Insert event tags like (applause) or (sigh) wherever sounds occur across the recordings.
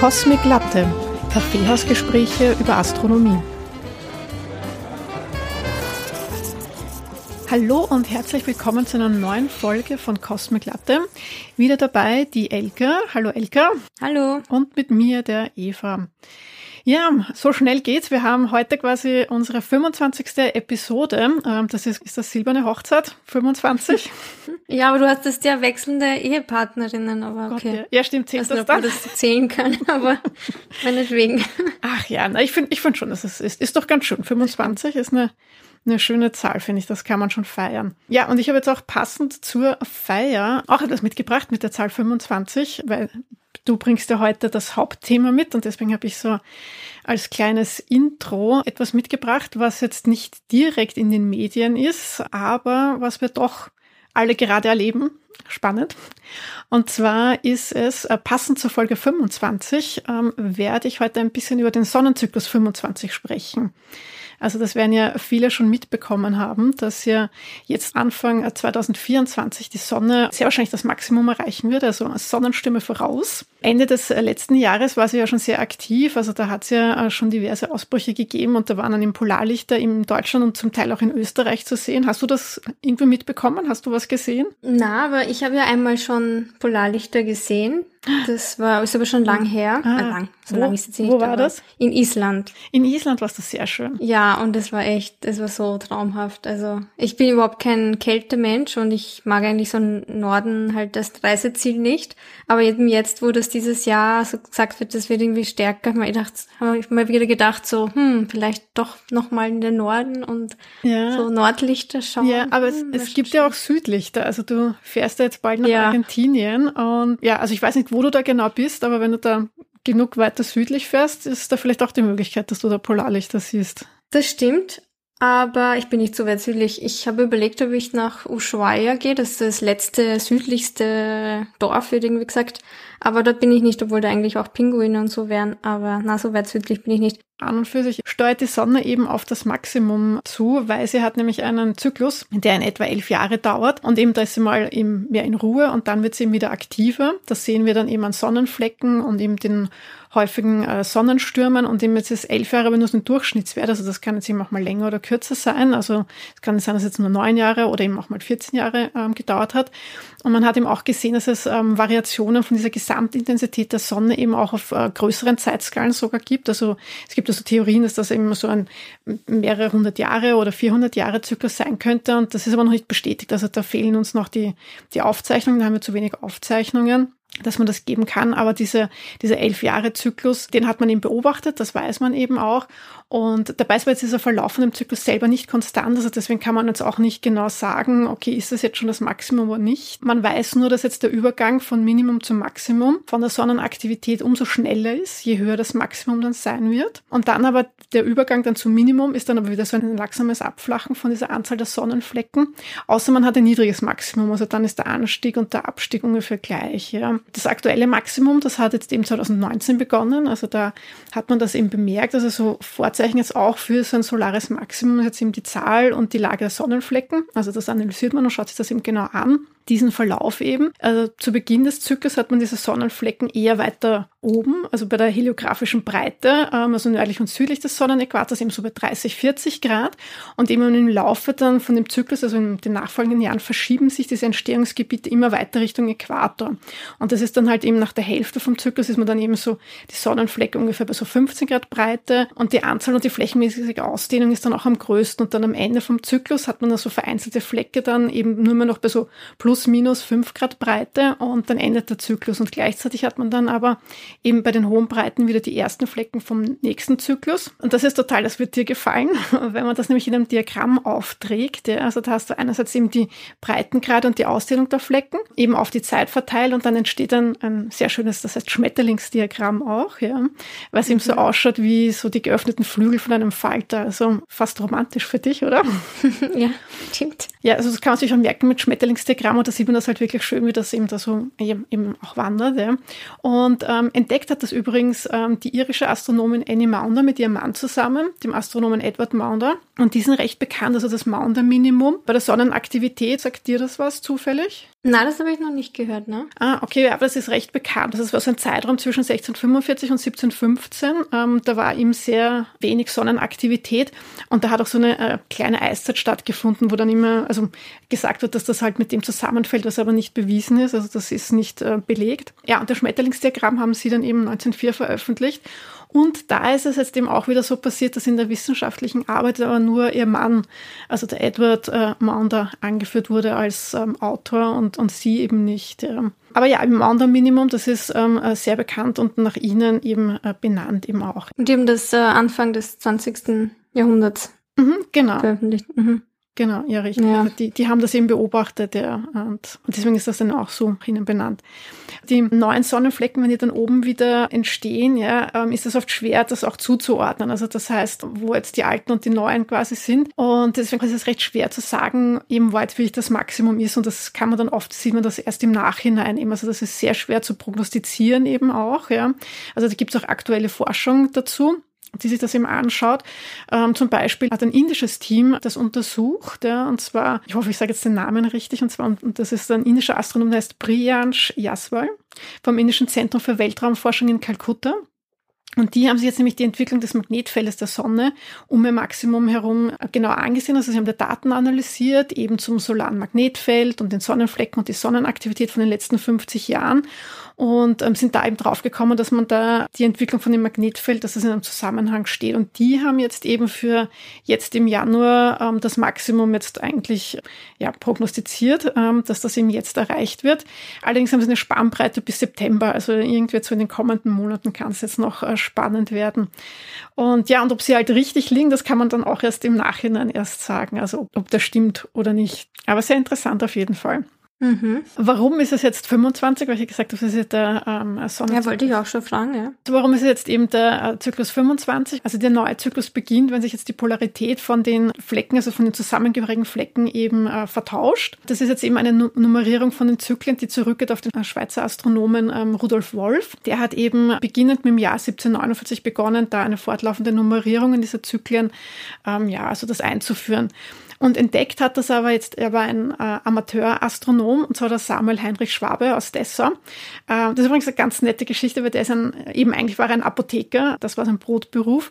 Cosmic Latte, Kaffeehausgespräche über Astronomie. Hallo und herzlich willkommen zu einer neuen Folge von Cosmic Latte. Wieder dabei die Elke. Hallo Elke. Hallo. Und mit mir der Eva. Ja, so schnell geht's. Wir haben heute quasi unsere 25. Episode. Ähm, das ist, ist das silberne Hochzeit 25. (laughs) Ja, aber du hast das ja wechselnde Ehepartnerinnen, aber okay. Gott, ja. ja, stimmt, zählt das dann? das zählen kann, (laughs) aber meinetwegen. Ach ja, na, ich finde ich find schon, dass es ist. Ist doch ganz schön. 25 ist eine eine schöne Zahl, finde ich. Das kann man schon feiern. Ja, und ich habe jetzt auch passend zur Feier auch etwas mitgebracht mit der Zahl 25, weil du bringst ja heute das Hauptthema mit und deswegen habe ich so als kleines Intro etwas mitgebracht, was jetzt nicht direkt in den Medien ist, aber was wir doch alle gerade erleben. Spannend. Und zwar ist es, äh, passend zur Folge 25, ähm, werde ich heute ein bisschen über den Sonnenzyklus 25 sprechen. Also das werden ja viele schon mitbekommen haben, dass ja jetzt Anfang 2024 die Sonne sehr wahrscheinlich das Maximum erreichen wird, also Sonnenstürme voraus. Ende des letzten Jahres war sie ja schon sehr aktiv, also da hat es ja äh, schon diverse Ausbrüche gegeben und da waren dann im Polarlichter in Deutschland und zum Teil auch in Österreich zu sehen. Hast du das irgendwie mitbekommen? Hast du was gesehen? Na, aber ich habe ja einmal schon Polarlichter gesehen das war, ist aber schon lang her. Ah, äh, lang. So wo, lang ist es nicht. Wo war das? In Island. In Island war das sehr schön. Ja, und es war echt, es war so traumhaft. Also, ich bin überhaupt kein Kältemensch und ich mag eigentlich so einen Norden halt das Reiseziel nicht. Aber eben jetzt, wo das dieses Jahr so gesagt wird, das wird irgendwie stärker, habe ich gedacht, habe ich mal wieder gedacht, so, hm, vielleicht doch nochmal in den Norden und ja. so Nordlichter schauen. Ja, aber hm, es, es gibt ja auch Südlichter. Also du fährst ja jetzt bald nach ja. Argentinien und ja, also ich weiß nicht, wo du da genau bist, aber wenn du da genug weiter südlich fährst, ist da vielleicht auch die Möglichkeit, dass du da Polarlichter siehst. Das stimmt, aber ich bin nicht so weit südlich. Ich habe überlegt, ob ich nach Ushuaia gehe. Das ist das letzte südlichste Dorf, wird irgendwie gesagt. Aber dort bin ich nicht, obwohl da eigentlich auch Pinguine und so wären. Aber na, so weit südlich bin ich nicht. An und für sich steuert die Sonne eben auf das Maximum zu, weil sie hat nämlich einen Zyklus, der in etwa elf Jahre dauert. Und eben da ist sie mal eben mehr in Ruhe und dann wird sie eben wieder aktiver. Das sehen wir dann eben an Sonnenflecken und eben den häufigen äh, Sonnenstürmen und eben jetzt ist elf Jahre aber nur so ein Durchschnittswert, also das kann jetzt eben auch mal länger oder kürzer sein, also es kann sein, dass jetzt nur neun Jahre oder eben auch mal 14 Jahre ähm, gedauert hat. Und man hat eben auch gesehen, dass es ähm, Variationen von dieser Gesamtintensität der Sonne eben auch auf äh, größeren Zeitskalen sogar gibt, also es gibt also Theorien, dass das eben so ein mehrere hundert Jahre oder 400 Jahre Zyklus sein könnte. Und das ist aber noch nicht bestätigt, also da fehlen uns noch die, die Aufzeichnungen, da haben wir zu wenig Aufzeichnungen dass man das geben kann. Aber diese, dieser elf Jahre Zyklus, den hat man eben beobachtet, das weiß man eben auch. Und dabei ist aber jetzt dieser Verlauf von dem Zyklus selber nicht konstant. Also deswegen kann man jetzt auch nicht genau sagen, okay, ist das jetzt schon das Maximum oder nicht. Man weiß nur, dass jetzt der Übergang von Minimum zum Maximum von der Sonnenaktivität umso schneller ist, je höher das Maximum dann sein wird. Und dann aber der Übergang dann zum Minimum ist dann aber wieder so ein langsames Abflachen von dieser Anzahl der Sonnenflecken. Außer man hat ein niedriges Maximum. Also dann ist der Anstieg und der Abstieg ungefähr gleich. Ja. Das aktuelle Maximum, das hat jetzt eben 2019 begonnen. Also da hat man das eben bemerkt. Also so Vorzeichen jetzt auch für so ein solares Maximum jetzt eben die Zahl und die Lage der Sonnenflecken. Also das analysiert man und schaut sich das eben genau an diesen Verlauf eben. Also zu Beginn des Zyklus hat man diese Sonnenflecken eher weiter oben, also bei der heliografischen Breite, ähm, also nördlich und südlich des Sonnenäquators eben so bei 30, 40 Grad. Und eben im Laufe dann von dem Zyklus, also in den nachfolgenden Jahren, verschieben sich diese Entstehungsgebiete immer weiter Richtung Äquator. Und das ist dann halt eben nach der Hälfte vom Zyklus ist man dann eben so die Sonnenflecke ungefähr bei so 15 Grad Breite und die Anzahl und die flächenmäßige Ausdehnung ist dann auch am größten. Und dann am Ende vom Zyklus hat man dann so vereinzelte Flecke dann eben nur mehr noch bei so plus plus minus 5 Grad Breite und dann endet der Zyklus. Und gleichzeitig hat man dann aber eben bei den hohen Breiten wieder die ersten Flecken vom nächsten Zyklus. Und das ist total, das wird dir gefallen, (laughs) wenn man das nämlich in einem Diagramm aufträgt. Ja. Also da hast du einerseits eben die Breitengrade und die Ausdehnung der Flecken, eben auf die Zeit verteilt und dann entsteht dann ein sehr schönes, das heißt Schmetterlingsdiagramm auch, ja, weil es mhm. eben so ausschaut wie so die geöffneten Flügel von einem Falter. Also fast romantisch für dich, oder? (laughs) ja, stimmt. Ja, also das kann man sich auch merken mit Schmetterlingsdiagramm und da sieht man das halt wirklich schön, wie das eben da so eben auch wandert. Ja. Und ähm, entdeckt hat das übrigens ähm, die irische Astronomin Annie Maunder mit ihrem Mann zusammen, dem Astronomen Edward Maunder. Und die sind recht bekannt, also das Maunder-Minimum. Bei der Sonnenaktivität, sagt dir das was zufällig? Nein, das habe ich noch nicht gehört, ne? Ah, okay, aber das ist recht bekannt. Das war so ein Zeitraum zwischen 1645 und 1715. Ähm, da war ihm sehr wenig Sonnenaktivität und da hat auch so eine äh, kleine Eiszeit stattgefunden, wo dann immer, also gesagt wird, dass das halt mit dem zusammenfällt, was aber nicht bewiesen ist. Also das ist nicht äh, belegt. Ja, und das Schmetterlingsdiagramm haben sie dann eben 1904 veröffentlicht. Und da ist es jetzt eben auch wieder so passiert, dass in der wissenschaftlichen Arbeit aber nur ihr Mann, also der Edward äh, Maunder, angeführt wurde als ähm, Autor und, und sie eben nicht. Ja. Aber ja, im Maunder Minimum, das ist ähm, äh, sehr bekannt und nach ihnen eben äh, benannt eben auch. Und eben das äh, Anfang des 20. Jahrhunderts mhm, genau. veröffentlicht. Mhm. Genau, ja, richtig. Ja. Also die, die haben das eben beobachtet, ja, und, und deswegen ist das dann auch so ihnen benannt. Die neuen Sonnenflecken, wenn die dann oben wieder entstehen, ja, ähm, ist es oft schwer, das auch zuzuordnen. Also das heißt, wo jetzt die alten und die neuen quasi sind. Und deswegen ist es recht schwer zu sagen, eben wo jetzt wirklich das Maximum ist. Und das kann man dann oft, sieht man das erst im Nachhinein eben. Also das ist sehr schwer zu prognostizieren eben auch, ja. Also da gibt es auch aktuelle Forschung dazu die sich das eben anschaut. Ähm, zum Beispiel hat ein indisches Team das untersucht, ja, und zwar, ich hoffe, ich sage jetzt den Namen richtig, und zwar, und das ist ein indischer Astronom, der heißt Priyansh Yaswal vom Indischen Zentrum für Weltraumforschung in Kalkutta. Und die haben sich jetzt nämlich die Entwicklung des Magnetfeldes der Sonne um ihr Maximum herum genau angesehen. Also sie haben die Daten analysiert, eben zum solaren Magnetfeld und den Sonnenflecken und die Sonnenaktivität von den letzten 50 Jahren und ähm, sind da eben draufgekommen, dass man da die Entwicklung von dem Magnetfeld, dass das in einem Zusammenhang steht. Und die haben jetzt eben für jetzt im Januar ähm, das Maximum jetzt eigentlich ja, prognostiziert, ähm, dass das eben jetzt erreicht wird. Allerdings haben sie eine Spannbreite bis September, also irgendwie so in den kommenden Monaten kann es jetzt noch äh, spannend werden. Und ja, und ob sie halt richtig liegen, das kann man dann auch erst im Nachhinein erst sagen, also ob das stimmt oder nicht. Aber sehr interessant auf jeden Fall. Mhm. Warum ist es jetzt 25? Weil ich gesagt habe, das ist jetzt der ähm, Sonnenzyklus. Ja, wollte ich auch schon fragen, ja. Warum ist es jetzt eben der äh, Zyklus 25? Also der neue Zyklus beginnt, wenn sich jetzt die Polarität von den Flecken, also von den zusammengehörigen Flecken eben äh, vertauscht. Das ist jetzt eben eine nu Nummerierung von den Zyklen, die zurückgeht auf den äh, Schweizer Astronomen ähm, Rudolf Wolf. Der hat eben beginnend mit dem Jahr 1749 begonnen, da eine fortlaufende Nummerierung in dieser Zyklen, ähm, ja, also das einzuführen. Und entdeckt hat das aber jetzt, er war ein äh, Amateur-Astronom, und zwar der Samuel Heinrich Schwabe aus Dessau. Äh, das ist übrigens eine ganz nette Geschichte, weil der ist ein, eben eigentlich war er ein Apotheker, das war sein Brotberuf.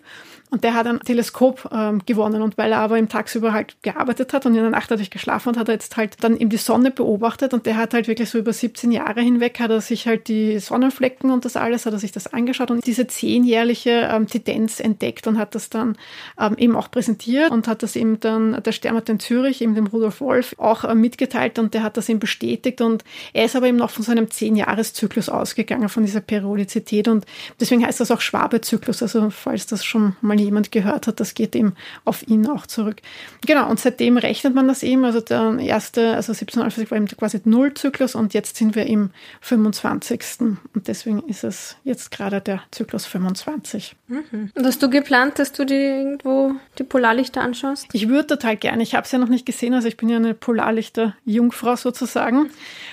Und der hat ein Teleskop ähm, gewonnen. Und weil er aber im Tagsüber halt gearbeitet hat und in der Nacht natürlich geschlafen hat, hat er jetzt halt dann eben die Sonne beobachtet. Und der hat halt wirklich so über 17 Jahre hinweg, hat er sich halt die Sonnenflecken und das alles, hat er sich das angeschaut und diese zehnjährliche ähm, Tendenz entdeckt und hat das dann ähm, eben auch präsentiert und hat das eben dann der Stern in Zürich, eben dem Rudolf Wolf, auch äh, mitgeteilt und der hat das eben bestätigt. Und er ist aber eben noch von so einem Zehn-Jahres-Zyklus ausgegangen, von dieser Periodizität. Und deswegen heißt das auch Schwabe-Zyklus. Also falls das schon mal jemand gehört hat, das geht eben auf ihn auch zurück. Genau, und seitdem rechnet man das eben. Also der erste, also 1790 war eben quasi Nullzyklus und jetzt sind wir im 25. Und deswegen ist es jetzt gerade der Zyklus 25. Mhm. Und hast du geplant, dass du dir irgendwo die Polarlichter anschaust? Ich würde total gerne. Ich habe es ja noch nicht gesehen, also ich bin ja eine Polarlichter-Jungfrau sozusagen.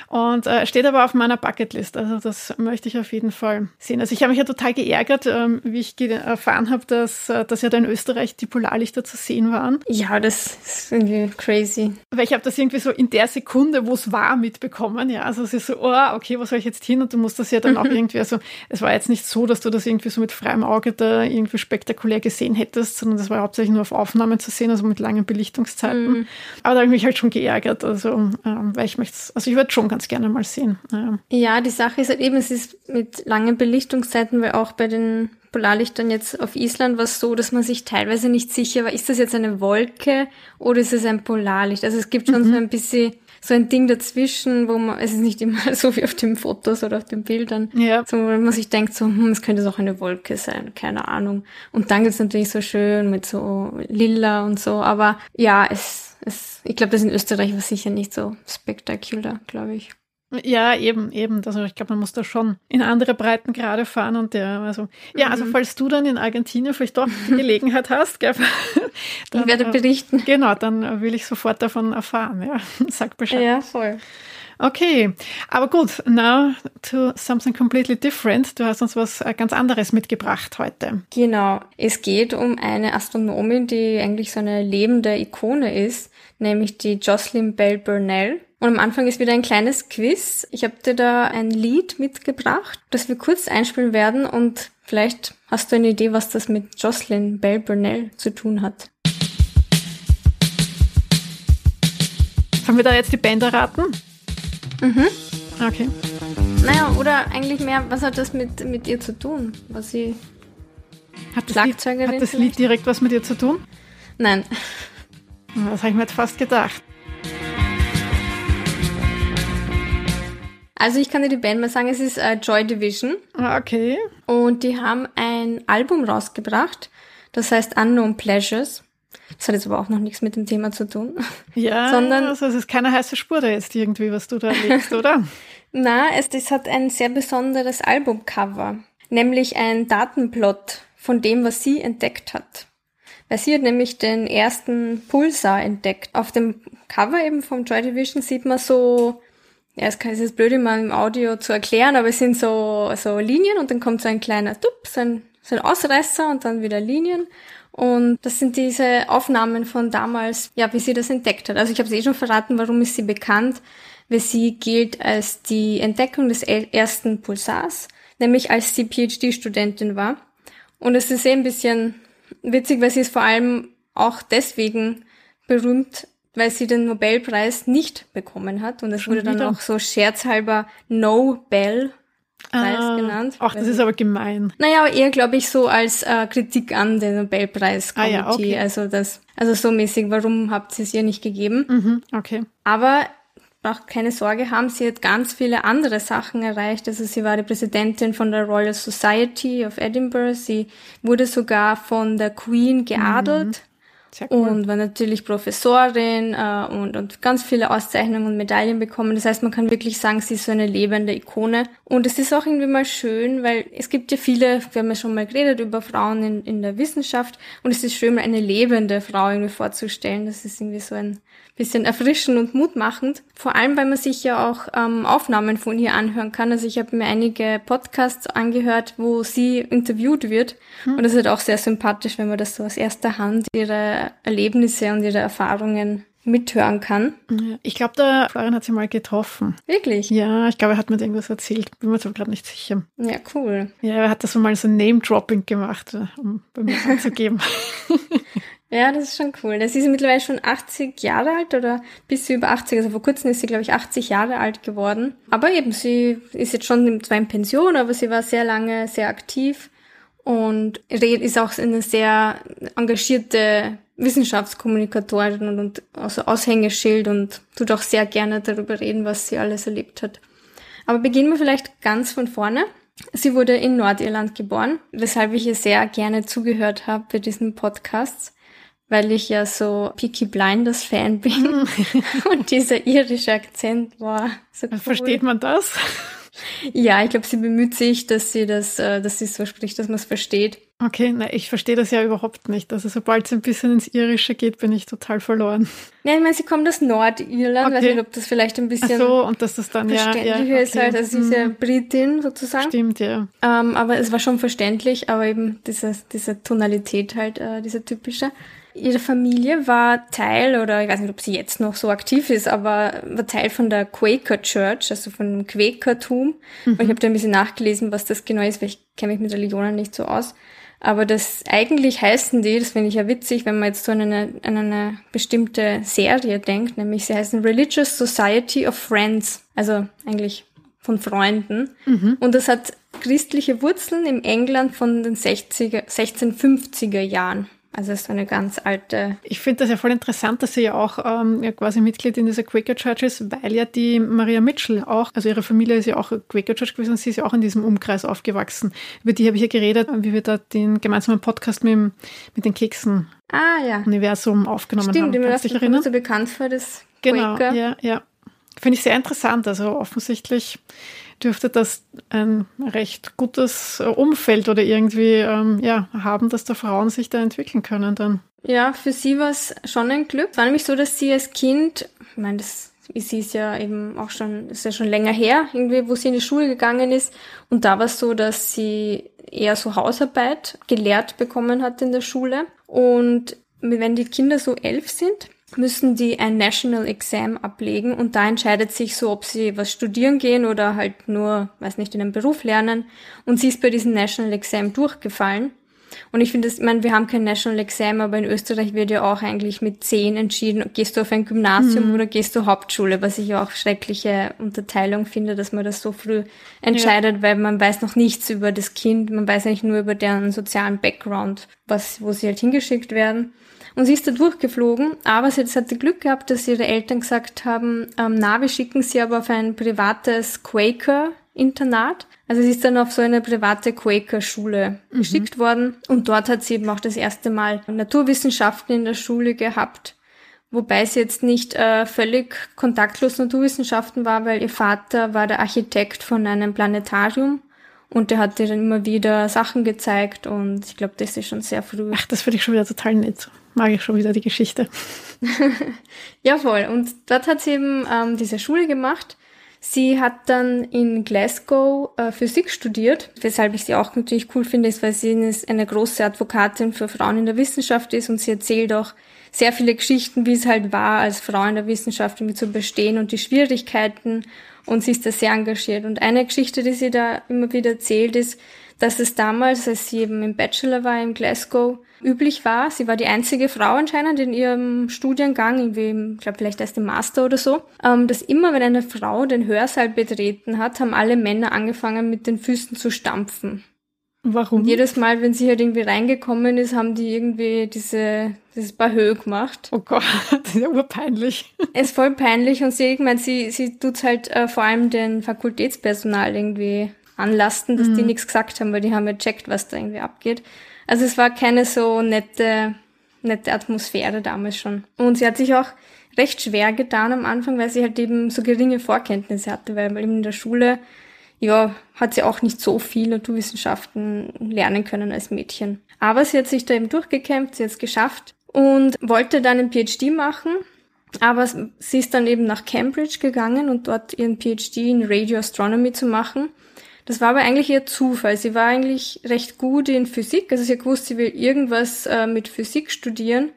Und äh, steht aber auf meiner Bucketlist. Also das möchte ich auf jeden Fall sehen. Also ich habe mich ja total geärgert, ähm, wie ich erfahren habe, dass, äh, dass ja da in Österreich die Polarlichter zu sehen waren. Ja, das ist irgendwie crazy. Weil ich habe das irgendwie so in der Sekunde, wo es war, mitbekommen. Ja, also es ist so, oh, okay, wo soll ich jetzt hin? Und du musst das ja dann auch (laughs) irgendwie, also es war jetzt nicht so, dass du das irgendwie so mit freiem Auge da irgendwie spektakulär gesehen hättest, sondern das war hauptsächlich nur auf Aufnahmen zu sehen, also mit langen Belichtungszeiten. Mhm. Aber da habe ich mich halt schon geärgert, also ähm, weil ich möchte, also ich würde schon ganz gerne mal sehen. Ja. ja, die Sache ist halt eben, es ist mit langen Belichtungszeiten, weil auch bei den Polarlichtern jetzt auf Island war es so, dass man sich teilweise nicht sicher war, ist das jetzt eine Wolke oder ist es ein Polarlicht? Also es gibt schon mhm. so ein bisschen so ein Ding dazwischen, wo man, es ist nicht immer (laughs) so wie auf den Fotos oder auf den Bildern, ja. so, wo man sich denkt, so, hm, es könnte auch eine Wolke sein, keine Ahnung. Und dann gibt's natürlich so schön mit so lila und so, aber ja, es, es, ich glaube, das in Österreich war sicher nicht so spektakulär, glaube ich. Ja, eben, eben. Also ich glaube, man muss da schon in andere Breitengrade fahren und der, also ja, also mhm. falls du dann in Argentinien vielleicht doch die Gelegenheit hast, gell, (laughs) dann, ich werde äh, berichten. Genau, dann will ich sofort davon erfahren. Ja, (laughs) sag Bescheid. Ja, voll. Okay, aber gut, now to something completely different. Du hast uns was äh, ganz anderes mitgebracht heute. Genau, es geht um eine Astronomin, die eigentlich so eine lebende Ikone ist, nämlich die Jocelyn Bell Burnell. Und am Anfang ist wieder ein kleines Quiz. Ich habe dir da ein Lied mitgebracht, das wir kurz einspielen werden und vielleicht hast du eine Idee, was das mit Jocelyn Bell Burnell zu tun hat. Sollen wir da jetzt die Band erraten? Mhm. Okay. Naja, oder eigentlich mehr, was hat das mit, mit ihr zu tun? Was sie hat das, Lied, hat das Lied direkt was mit ihr zu tun? Nein. Das habe ich mir jetzt fast gedacht. Also ich kann dir die Band mal sagen, es ist äh, Joy Division. Ah, okay. Und die haben ein Album rausgebracht, das heißt Unknown Pleasures. Das hat jetzt aber auch noch nichts mit dem Thema zu tun. (laughs) Ja, sondern also es ist keine heiße Spur da jetzt irgendwie, was du da erlebst, (laughs) oder? Na, es, es hat ein sehr besonderes Albumcover, nämlich ein Datenplot von dem, was sie entdeckt hat. Weil sie hat nämlich den ersten Pulsar entdeckt. Auf dem Cover eben vom Joy Division sieht man so ja, es ist jetzt blöd immer im Audio zu erklären, aber es sind so, so Linien und dann kommt so ein kleiner Dup, so ein, so ein Ausreißer und dann wieder Linien. Und das sind diese Aufnahmen von damals, ja, wie sie das entdeckt hat. Also ich habe es eh schon verraten, warum ist sie bekannt, weil sie gilt als die Entdeckung des ersten Pulsars, nämlich als sie PhD-Studentin war. Und es ist eh ein bisschen witzig, weil sie ist vor allem auch deswegen berühmt, weil sie den Nobelpreis nicht bekommen hat. Und es wurde dann auch so scherzhalber Nobel Preis ah, genannt. Ach, das ist aber gemein. Naja, aber eher, glaube ich, so als äh, Kritik an den Nobelpreis ah, ja, okay. Also das, also so mäßig, warum habt ihr es ihr nicht gegeben? Mhm, okay. Aber auch keine Sorge haben, sie hat ganz viele andere Sachen erreicht. Also sie war die Präsidentin von der Royal Society of Edinburgh. Sie wurde sogar von der Queen geadelt. Mhm. Cool. Und war natürlich Professorin äh, und, und ganz viele Auszeichnungen und Medaillen bekommen. Das heißt, man kann wirklich sagen, sie ist so eine lebende Ikone. Und es ist auch irgendwie mal schön, weil es gibt ja viele, wir haben ja schon mal geredet über Frauen in, in der Wissenschaft und es ist schön, mal eine lebende Frau irgendwie vorzustellen. Das ist irgendwie so ein bisschen erfrischend und mutmachend. Vor allem, weil man sich ja auch ähm, Aufnahmen von ihr anhören kann. Also ich habe mir einige Podcasts angehört, wo sie interviewt wird. Hm. Und das ist halt auch sehr sympathisch, wenn man das so aus erster Hand ihre Erlebnisse und ihre Erfahrungen mithören kann. Ich glaube, der Florian hat sie mal getroffen. Wirklich? Ja, ich glaube, er hat mir irgendwas erzählt. Bin mir zwar gerade nicht sicher. Ja, cool. Ja, er hat das so mal so Name-Dropping gemacht, äh, um bei mir (laughs) anzugeben. Ja, das ist schon cool. Sie ist mittlerweile schon 80 Jahre alt oder bis sie über 80, also vor kurzem ist sie, glaube ich, 80 Jahre alt geworden. Aber eben, sie ist jetzt schon zwar in Pension, aber sie war sehr lange sehr aktiv und ist auch eine sehr engagierte Wissenschaftskommunikatorin und, und also Aushängeschild und tut auch sehr gerne darüber reden, was sie alles erlebt hat. Aber beginnen wir vielleicht ganz von vorne. Sie wurde in Nordirland geboren, weshalb ich ihr sehr gerne zugehört habe bei diesen Podcasts weil ich ja so Peaky Blinders Fan bin (laughs) (laughs) und dieser irische Akzent war so cool. Versteht man das? Ja, ich glaube, sie bemüht sich, dass sie das, äh, dass sie so spricht, dass man es versteht. Okay, na, ich verstehe das ja überhaupt nicht. Also sobald es ein bisschen ins Irische geht, bin ich total verloren. Ja, ich meine, sie kommt aus Nordirland, okay. weiß nicht, ob das vielleicht ein bisschen Ach so, und dass das dann ja, ja okay. ist halt, also ja mhm. Britin sozusagen. Stimmt, ja. Ähm, aber es war schon verständlich, aber eben diese, diese Tonalität halt, äh, diese typische. Ihre Familie war Teil, oder ich weiß nicht, ob sie jetzt noch so aktiv ist, aber war Teil von der Quaker Church, also von Quakertum. Mhm. Und ich habe da ein bisschen nachgelesen, was das genau ist, weil ich kenne mich mit Religionen nicht so aus. Aber das eigentlich heißen die, das finde ich ja witzig, wenn man jetzt so an eine, an eine bestimmte Serie denkt, nämlich sie heißen Religious Society of Friends, also eigentlich von Freunden. Mhm. Und das hat christliche Wurzeln im England von den 60er, 1650er Jahren. Also es ist eine ganz alte. Ich finde das ja voll interessant, dass sie ja auch ähm, ja quasi Mitglied in dieser Quaker Church ist, weil ja die Maria Mitchell auch, also ihre Familie ist ja auch Quaker Church gewesen und sie ist ja auch in diesem Umkreis aufgewachsen. Über die habe ich ja geredet, wie wir da den gemeinsamen Podcast mit, mit den Keksen ah, ja. Universum aufgenommen Stimmt, haben. Stimmt, du erinnern? so bekannt für das Genau, ja, ja. Finde ich sehr interessant. Also offensichtlich dürfte das ein recht gutes Umfeld oder irgendwie ähm, ja, haben, dass da Frauen sich da entwickeln können dann. Ja, für sie war es schon ein Glück. Es war nämlich so, dass sie als Kind, ich meine, das sie ist ja eben auch schon, ist ja schon länger her, irgendwie, wo sie in die Schule gegangen ist. Und da war es so, dass sie eher so Hausarbeit gelehrt bekommen hat in der Schule. Und wenn die Kinder so elf sind, müssen die ein National Exam ablegen und da entscheidet sich so, ob sie was studieren gehen oder halt nur, weiß nicht, in einem Beruf lernen. Und sie ist bei diesem National Exam durchgefallen. Und ich finde, ich meine, wir haben kein National Exam, aber in Österreich wird ja auch eigentlich mit zehn entschieden, gehst du auf ein Gymnasium mhm. oder gehst du Hauptschule, was ich auch schreckliche Unterteilung finde, dass man das so früh entscheidet, ja. weil man weiß noch nichts über das Kind, man weiß eigentlich nur über deren sozialen Background, was, wo sie halt hingeschickt werden. Und sie ist da durchgeflogen, aber sie hatte Glück gehabt, dass ihre Eltern gesagt haben, ähm, na, wir schicken sie aber auf ein privates Quaker-Internat. Also sie ist dann auf so eine private Quaker-Schule mhm. geschickt worden und dort hat sie eben auch das erste Mal Naturwissenschaften in der Schule gehabt. Wobei sie jetzt nicht äh, völlig kontaktlos Naturwissenschaften war, weil ihr Vater war der Architekt von einem Planetarium und der hat ihr dann immer wieder Sachen gezeigt und ich glaube, das ist schon sehr früh. Ach, das finde ich schon wieder total nett mag ich schon wieder die Geschichte. (laughs) ja, voll. Und dort hat sie eben ähm, diese Schule gemacht. Sie hat dann in Glasgow äh, Physik studiert, weshalb ich sie auch natürlich cool finde, ist, weil sie eine große Advokatin für Frauen in der Wissenschaft ist und sie erzählt auch sehr viele Geschichten, wie es halt war, als Frau in der Wissenschaft irgendwie zu bestehen und die Schwierigkeiten und sie ist da sehr engagiert. Und eine Geschichte, die sie da immer wieder erzählt, ist, dass es damals, als sie eben im Bachelor war in Glasgow, üblich war. Sie war die einzige Frau anscheinend in ihrem Studiengang, irgendwie, ich glaube vielleicht erst im Master oder so, ähm, dass immer, wenn eine Frau den Hörsaal betreten hat, haben alle Männer angefangen mit den Füßen zu stampfen. Warum? Und jedes Mal, wenn sie halt irgendwie reingekommen ist, haben die irgendwie diese, dieses Bahö gemacht. Oh Gott, (laughs) das ist ja urpeinlich. Es ist voll peinlich und sie, ich meine, sie, sie tut's halt äh, vor allem den Fakultätspersonal irgendwie anlasten, dass mhm. die nichts gesagt haben, weil die haben ja checkt, was da irgendwie abgeht. Also es war keine so nette, nette Atmosphäre damals schon. Und sie hat sich auch recht schwer getan am Anfang, weil sie halt eben so geringe Vorkenntnisse hatte, weil eben in der Schule, ja, hat sie auch nicht so viel Naturwissenschaften lernen können als Mädchen. Aber sie hat sich da eben durchgekämpft, sie hat es geschafft und wollte dann einen PhD machen. Aber sie ist dann eben nach Cambridge gegangen und dort ihren PhD in Radio Astronomy zu machen. Das war aber eigentlich ihr Zufall. Sie war eigentlich recht gut in Physik. Also sie hat gewusst, sie will irgendwas äh, mit Physik studieren.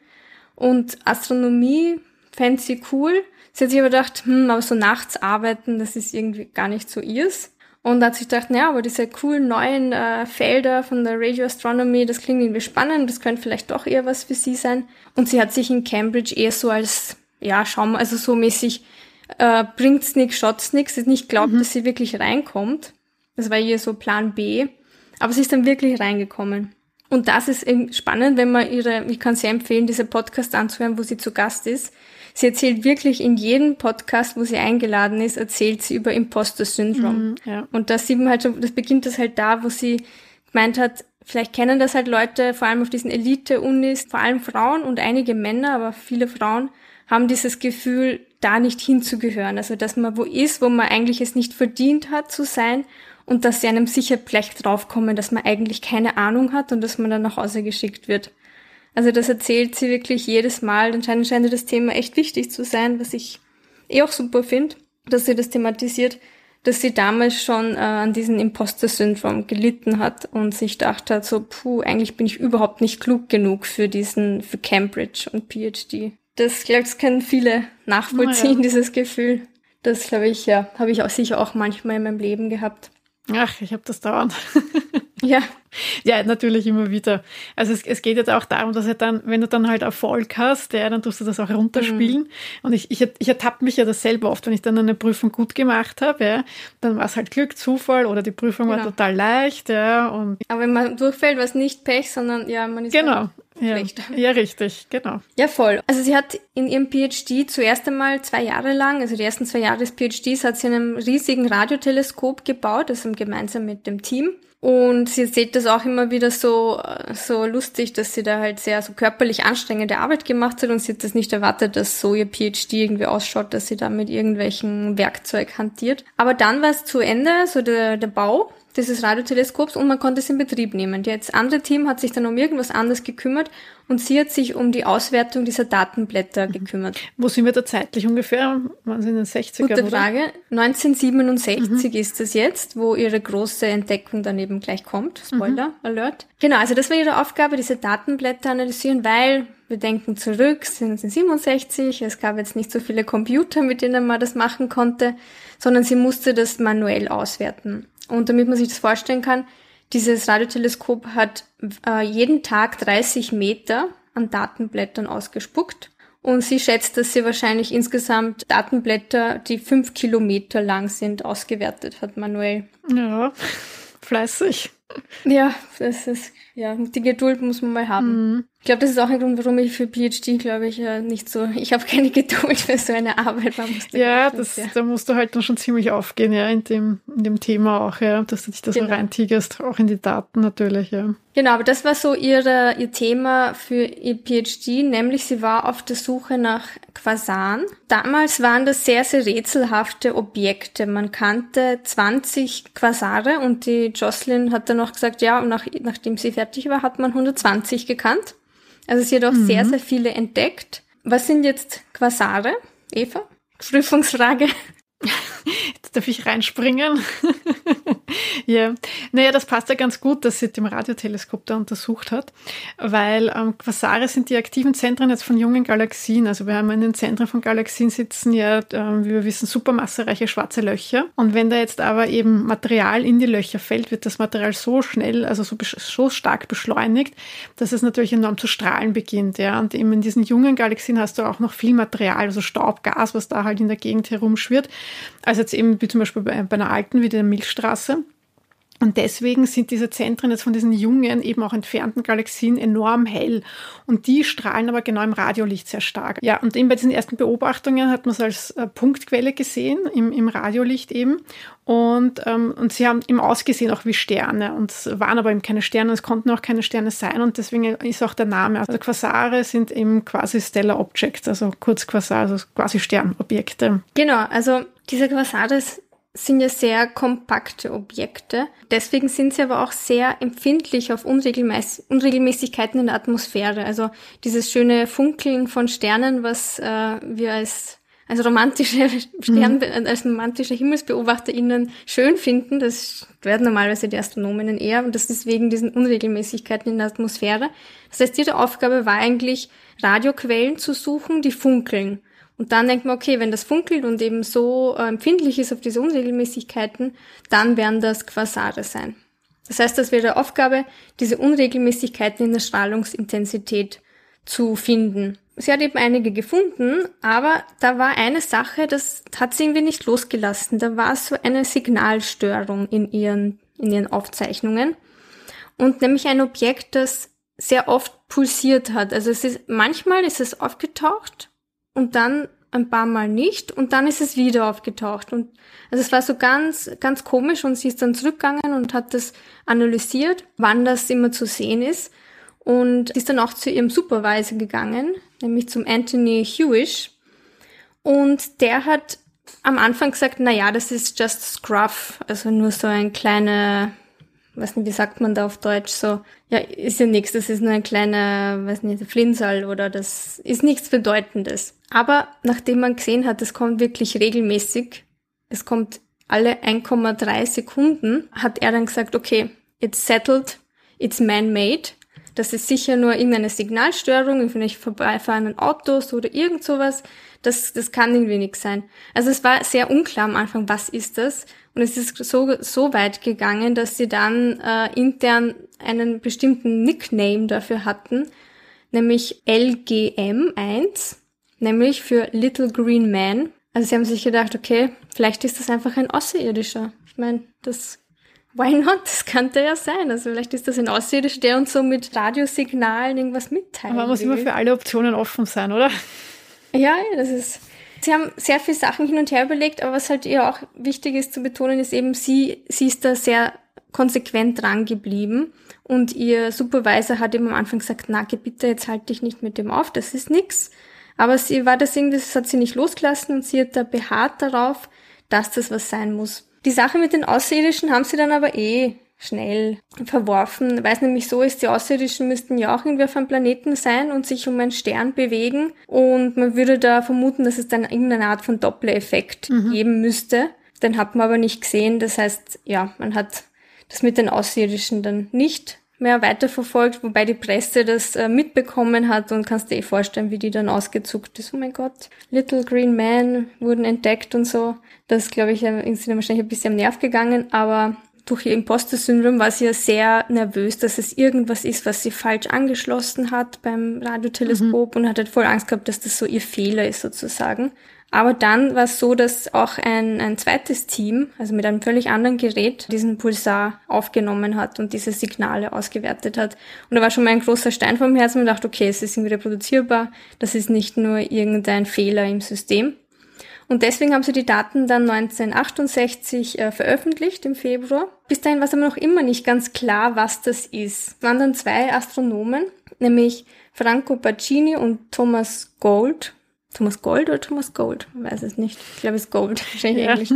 Und Astronomie fände sie cool. Sie hat sich aber gedacht, hm, aber so nachts arbeiten, das ist irgendwie gar nicht so ihrs. Und hat sich gedacht, naja, aber diese coolen neuen äh, Felder von der Radio Astronomy, das klingt irgendwie spannend, das könnte vielleicht doch eher was für sie sein. Und sie hat sich in Cambridge eher so als, ja, schau mal, also so mäßig, äh, bringt's nix, schaut's nix, nicht glaubt, mhm. dass sie wirklich reinkommt. Das war ihr so Plan B. Aber sie ist dann wirklich reingekommen. Und das ist eben spannend, wenn man ihre, ich kann sehr empfehlen, diese Podcast anzuhören, wo sie zu Gast ist. Sie erzählt wirklich in jedem Podcast, wo sie eingeladen ist, erzählt sie über Imposter Syndrome. Mhm, ja. Und das sieht man halt schon, das beginnt das halt da, wo sie gemeint hat, vielleicht kennen das halt Leute, vor allem auf diesen Elite-Unis, vor allem Frauen und einige Männer, aber viele Frauen haben dieses Gefühl, da nicht hinzugehören. Also, dass man wo ist, wo man eigentlich es nicht verdient hat zu sein und dass sie einem sicher vielleicht draufkommen, dass man eigentlich keine Ahnung hat und dass man dann nach Hause geschickt wird. Also das erzählt sie wirklich jedes Mal. Anscheinend scheint das Thema echt wichtig zu sein, was ich eh auch super finde, dass sie das thematisiert, dass sie damals schon äh, an diesem Imposter-Syndrom gelitten hat und sich gedacht hat, so, puh, eigentlich bin ich überhaupt nicht klug genug für diesen, für Cambridge und PhD. Das, glaube ich, können viele nachvollziehen, ja. dieses Gefühl. Das, glaube ich, ja, habe ich auch sicher auch manchmal in meinem Leben gehabt. Ach, ich habe das dauernd. ja. (laughs) Ja, natürlich immer wieder. Also es, es geht jetzt auch darum, dass er dann, wenn du dann halt Erfolg hast, ja, dann tust du das auch runterspielen. Mhm. Und ich, ich, ich ertappe mich ja das selber oft, wenn ich dann eine Prüfung gut gemacht habe, ja, dann war es halt Glück, Zufall oder die Prüfung genau. war total leicht, ja. Und Aber wenn man durchfällt, war es nicht Pech, sondern ja, man ist genau. Halt ja, ja, richtig, genau. Ja, voll. Also sie hat in ihrem PhD zuerst einmal zwei Jahre lang, also die ersten zwei Jahre des PhDs, hat sie einen riesigen Radioteleskop gebaut, also gemeinsam mit dem Team. Und sie sieht das auch immer wieder so, so lustig, dass sie da halt sehr so körperlich anstrengende Arbeit gemacht hat und sie hat das nicht erwartet, dass so ihr PhD irgendwie ausschaut, dass sie da mit irgendwelchen Werkzeug hantiert. Aber dann war es zu Ende, so der, der Bau dieses Radioteleskops und man konnte es in Betrieb nehmen. Das andere Team hat sich dann um irgendwas anderes gekümmert und sie hat sich um die Auswertung dieser Datenblätter mhm. gekümmert. Wo sind wir da zeitlich ungefähr? Waren sie in den 60ern? Gute Frage. 1967 mhm. ist es jetzt, wo ihre große Entdeckung dann eben gleich kommt. Spoiler mhm. Alert. Genau, also das war ihre Aufgabe, diese Datenblätter analysieren, weil wir denken zurück, sind sie 67, es gab jetzt nicht so viele Computer, mit denen man das machen konnte, sondern sie musste das manuell auswerten. Und damit man sich das vorstellen kann, dieses Radioteleskop hat äh, jeden Tag 30 Meter an Datenblättern ausgespuckt. Und sie schätzt, dass sie wahrscheinlich insgesamt Datenblätter, die fünf Kilometer lang sind, ausgewertet hat manuell. Ja, fleißig. Ja, das ist, ja, die Geduld muss man mal haben. Mhm. Ich glaube, das ist auch ein Grund, warum ich für PhD, glaube ich, ja nicht so, ich habe keine (laughs) Geduld für so eine Arbeit. ja, das, ja, da musst du halt dann schon ziemlich aufgehen, ja, in dem, in dem Thema auch, ja, dass du dich da genau. so reintigerst, auch in die Daten natürlich, ja. Genau, aber das war so ihre, ihr Thema für ihr PhD, nämlich sie war auf der Suche nach Quasaren. Damals waren das sehr, sehr rätselhafte Objekte. Man kannte 20 Quasare und die Jocelyn hat dann noch gesagt, ja, nach, nachdem sie fertig war, hat man 120 gekannt. Also sie hat auch mhm. sehr, sehr viele entdeckt. Was sind jetzt Quasare, Eva? Prüfungsfrage. Jetzt darf ich reinspringen. (laughs) ja, naja, das passt ja ganz gut, dass sie dem Radioteleskop da untersucht hat, weil ähm, Quasare sind die aktiven Zentren jetzt von jungen Galaxien. Also wir haben in den Zentren von Galaxien sitzen ja, ähm, wie wir wissen, supermassereiche schwarze Löcher. Und wenn da jetzt aber eben Material in die Löcher fällt, wird das Material so schnell, also so, so stark beschleunigt, dass es natürlich enorm zu strahlen beginnt. Ja, und eben in diesen jungen Galaxien hast du auch noch viel Material, also Staub, Gas, was da halt in der Gegend herumschwirrt. Also jetzt eben wie zum Beispiel bei, bei einer alten wie der Milchstraße. Und deswegen sind diese Zentren jetzt von diesen jungen, eben auch entfernten Galaxien enorm hell. Und die strahlen aber genau im Radiolicht sehr stark. Ja, und eben bei diesen ersten Beobachtungen hat man es als äh, Punktquelle gesehen, im, im Radiolicht eben. Und, ähm, und sie haben eben ausgesehen auch wie Sterne. Und es waren aber eben keine Sterne, es konnten auch keine Sterne sein. Und deswegen ist auch der Name. Also Quasare sind eben quasi Stellar Objects, also kurz Quasar, also quasi Sternobjekte. Genau, also diese Quasare sind ja sehr kompakte Objekte. Deswegen sind sie aber auch sehr empfindlich auf Unregelmäß Unregelmäßigkeiten in der Atmosphäre. Also dieses schöne Funkeln von Sternen, was äh, wir als als romantische (laughs) Stern, mhm. als romantische HimmelsbeobachterInnen schön finden. Das werden normalerweise die Astronominnen eher und das ist wegen diesen Unregelmäßigkeiten in der Atmosphäre. Das heißt, ihre Aufgabe war eigentlich, Radioquellen zu suchen, die funkeln. Und dann denkt man, okay, wenn das funkelt und eben so äh, empfindlich ist auf diese Unregelmäßigkeiten, dann werden das Quasare sein. Das heißt, das wäre Aufgabe, diese Unregelmäßigkeiten in der Strahlungsintensität zu finden. Sie hat eben einige gefunden, aber da war eine Sache, das hat sie irgendwie nicht losgelassen. Da war so eine Signalstörung in ihren, in ihren Aufzeichnungen. Und nämlich ein Objekt, das sehr oft pulsiert hat. Also es ist, manchmal ist es aufgetaucht und dann ein paar Mal nicht und dann ist es wieder aufgetaucht. Und also es war so ganz ganz komisch und sie ist dann zurückgegangen und hat das analysiert, wann das immer zu sehen ist. Und ist dann auch zu ihrem Supervisor gegangen, nämlich zum Anthony Hewish. Und der hat am Anfang gesagt, na ja, das ist just scruff, also nur so ein kleiner weiß nicht, wie sagt man da auf Deutsch, so, ja, ist ja nichts, das ist nur ein kleiner, weiß nicht, Flinsal oder das ist nichts Bedeutendes. Aber nachdem man gesehen hat, es kommt wirklich regelmäßig, es kommt alle 1,3 Sekunden, hat er dann gesagt, okay, it's settled, it's man-made. Das ist sicher nur irgendeine Signalstörung, vielleicht vorbeifahrenden Autos oder irgend sowas. Das, das kann irgendwie nichts sein. Also es war sehr unklar am Anfang, was ist das? Und es ist so, so weit gegangen, dass sie dann äh, intern einen bestimmten Nickname dafür hatten, nämlich LGM1 nämlich für Little Green Man. Also sie haben sich gedacht, okay, vielleicht ist das einfach ein Außerirdischer. Ich meine, das Why not? Das könnte ja sein. Also vielleicht ist das ein Außerirdischer, der uns so mit Radiosignalen irgendwas mitteilt. Aber man muss immer für alle Optionen offen sein, oder? Ja, das ist. Sie haben sehr viele Sachen hin und her überlegt, aber was halt ihr auch wichtig ist zu betonen, ist eben, sie, sie ist da sehr konsequent dran geblieben und ihr Supervisor hat eben am Anfang gesagt, na, bitte, jetzt halt dich nicht mit dem auf, das ist nix. Aber sie war das irgendwie, das hat sie nicht losgelassen und sie hat da beharrt darauf, dass das was sein muss. Die Sache mit den Außerirdischen haben sie dann aber eh schnell verworfen, weil es nämlich so ist, die Außerirdischen müssten ja auch irgendwie auf einem Planeten sein und sich um einen Stern bewegen und man würde da vermuten, dass es dann irgendeine Art von Doppler-Effekt mhm. geben müsste. Den hat man aber nicht gesehen, das heißt, ja, man hat das mit den Außerirdischen dann nicht mehr weiterverfolgt, wobei die Presse das äh, mitbekommen hat und kannst dir eh vorstellen, wie die dann ausgezuckt ist. Oh mein Gott, Little Green Man wurden entdeckt und so. Das, glaube ich, ist ihnen wahrscheinlich ein bisschen am Nerv gegangen, aber durch ihr Imposter-Syndrom war sie ja sehr nervös, dass es irgendwas ist, was sie falsch angeschlossen hat beim Radioteleskop mhm. und hat halt voll Angst gehabt, dass das so ihr Fehler ist sozusagen. Aber dann war es so, dass auch ein, ein zweites Team, also mit einem völlig anderen Gerät, diesen Pulsar aufgenommen hat und diese Signale ausgewertet hat. Und da war schon mal ein großer Stein vom Herzen und dachte, okay, es ist irgendwie reproduzierbar, das ist nicht nur irgendein Fehler im System. Und deswegen haben sie die Daten dann 1968 äh, veröffentlicht im Februar. Bis dahin war es aber noch immer nicht ganz klar, was das ist. Es waren dann zwei Astronomen, nämlich Franco Pacini und Thomas Gold, Thomas Gold oder Thomas Gold? Ich weiß es nicht. Ich glaube, es ist Gold, (laughs) wahrscheinlich ja. Englisch.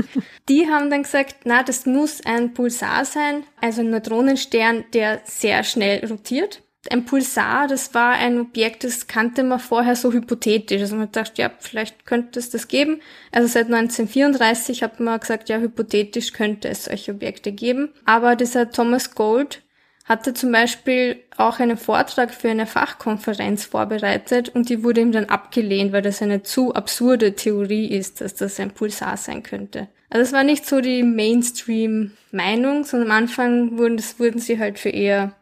Die haben dann gesagt, na, das muss ein Pulsar sein, also ein Neutronenstern, der sehr schnell rotiert. Ein Pulsar, das war ein Objekt, das kannte man vorher so hypothetisch. Also man dachte, ja, vielleicht könnte es das geben. Also seit 1934 hat man gesagt, ja, hypothetisch könnte es solche Objekte geben. Aber dieser Thomas Gold hatte zum Beispiel auch einen Vortrag für eine Fachkonferenz vorbereitet und die wurde ihm dann abgelehnt, weil das eine zu absurde Theorie ist, dass das ein Pulsar sein könnte. Also es war nicht so die Mainstream-Meinung, sondern am Anfang wurden, das wurden sie halt für eher,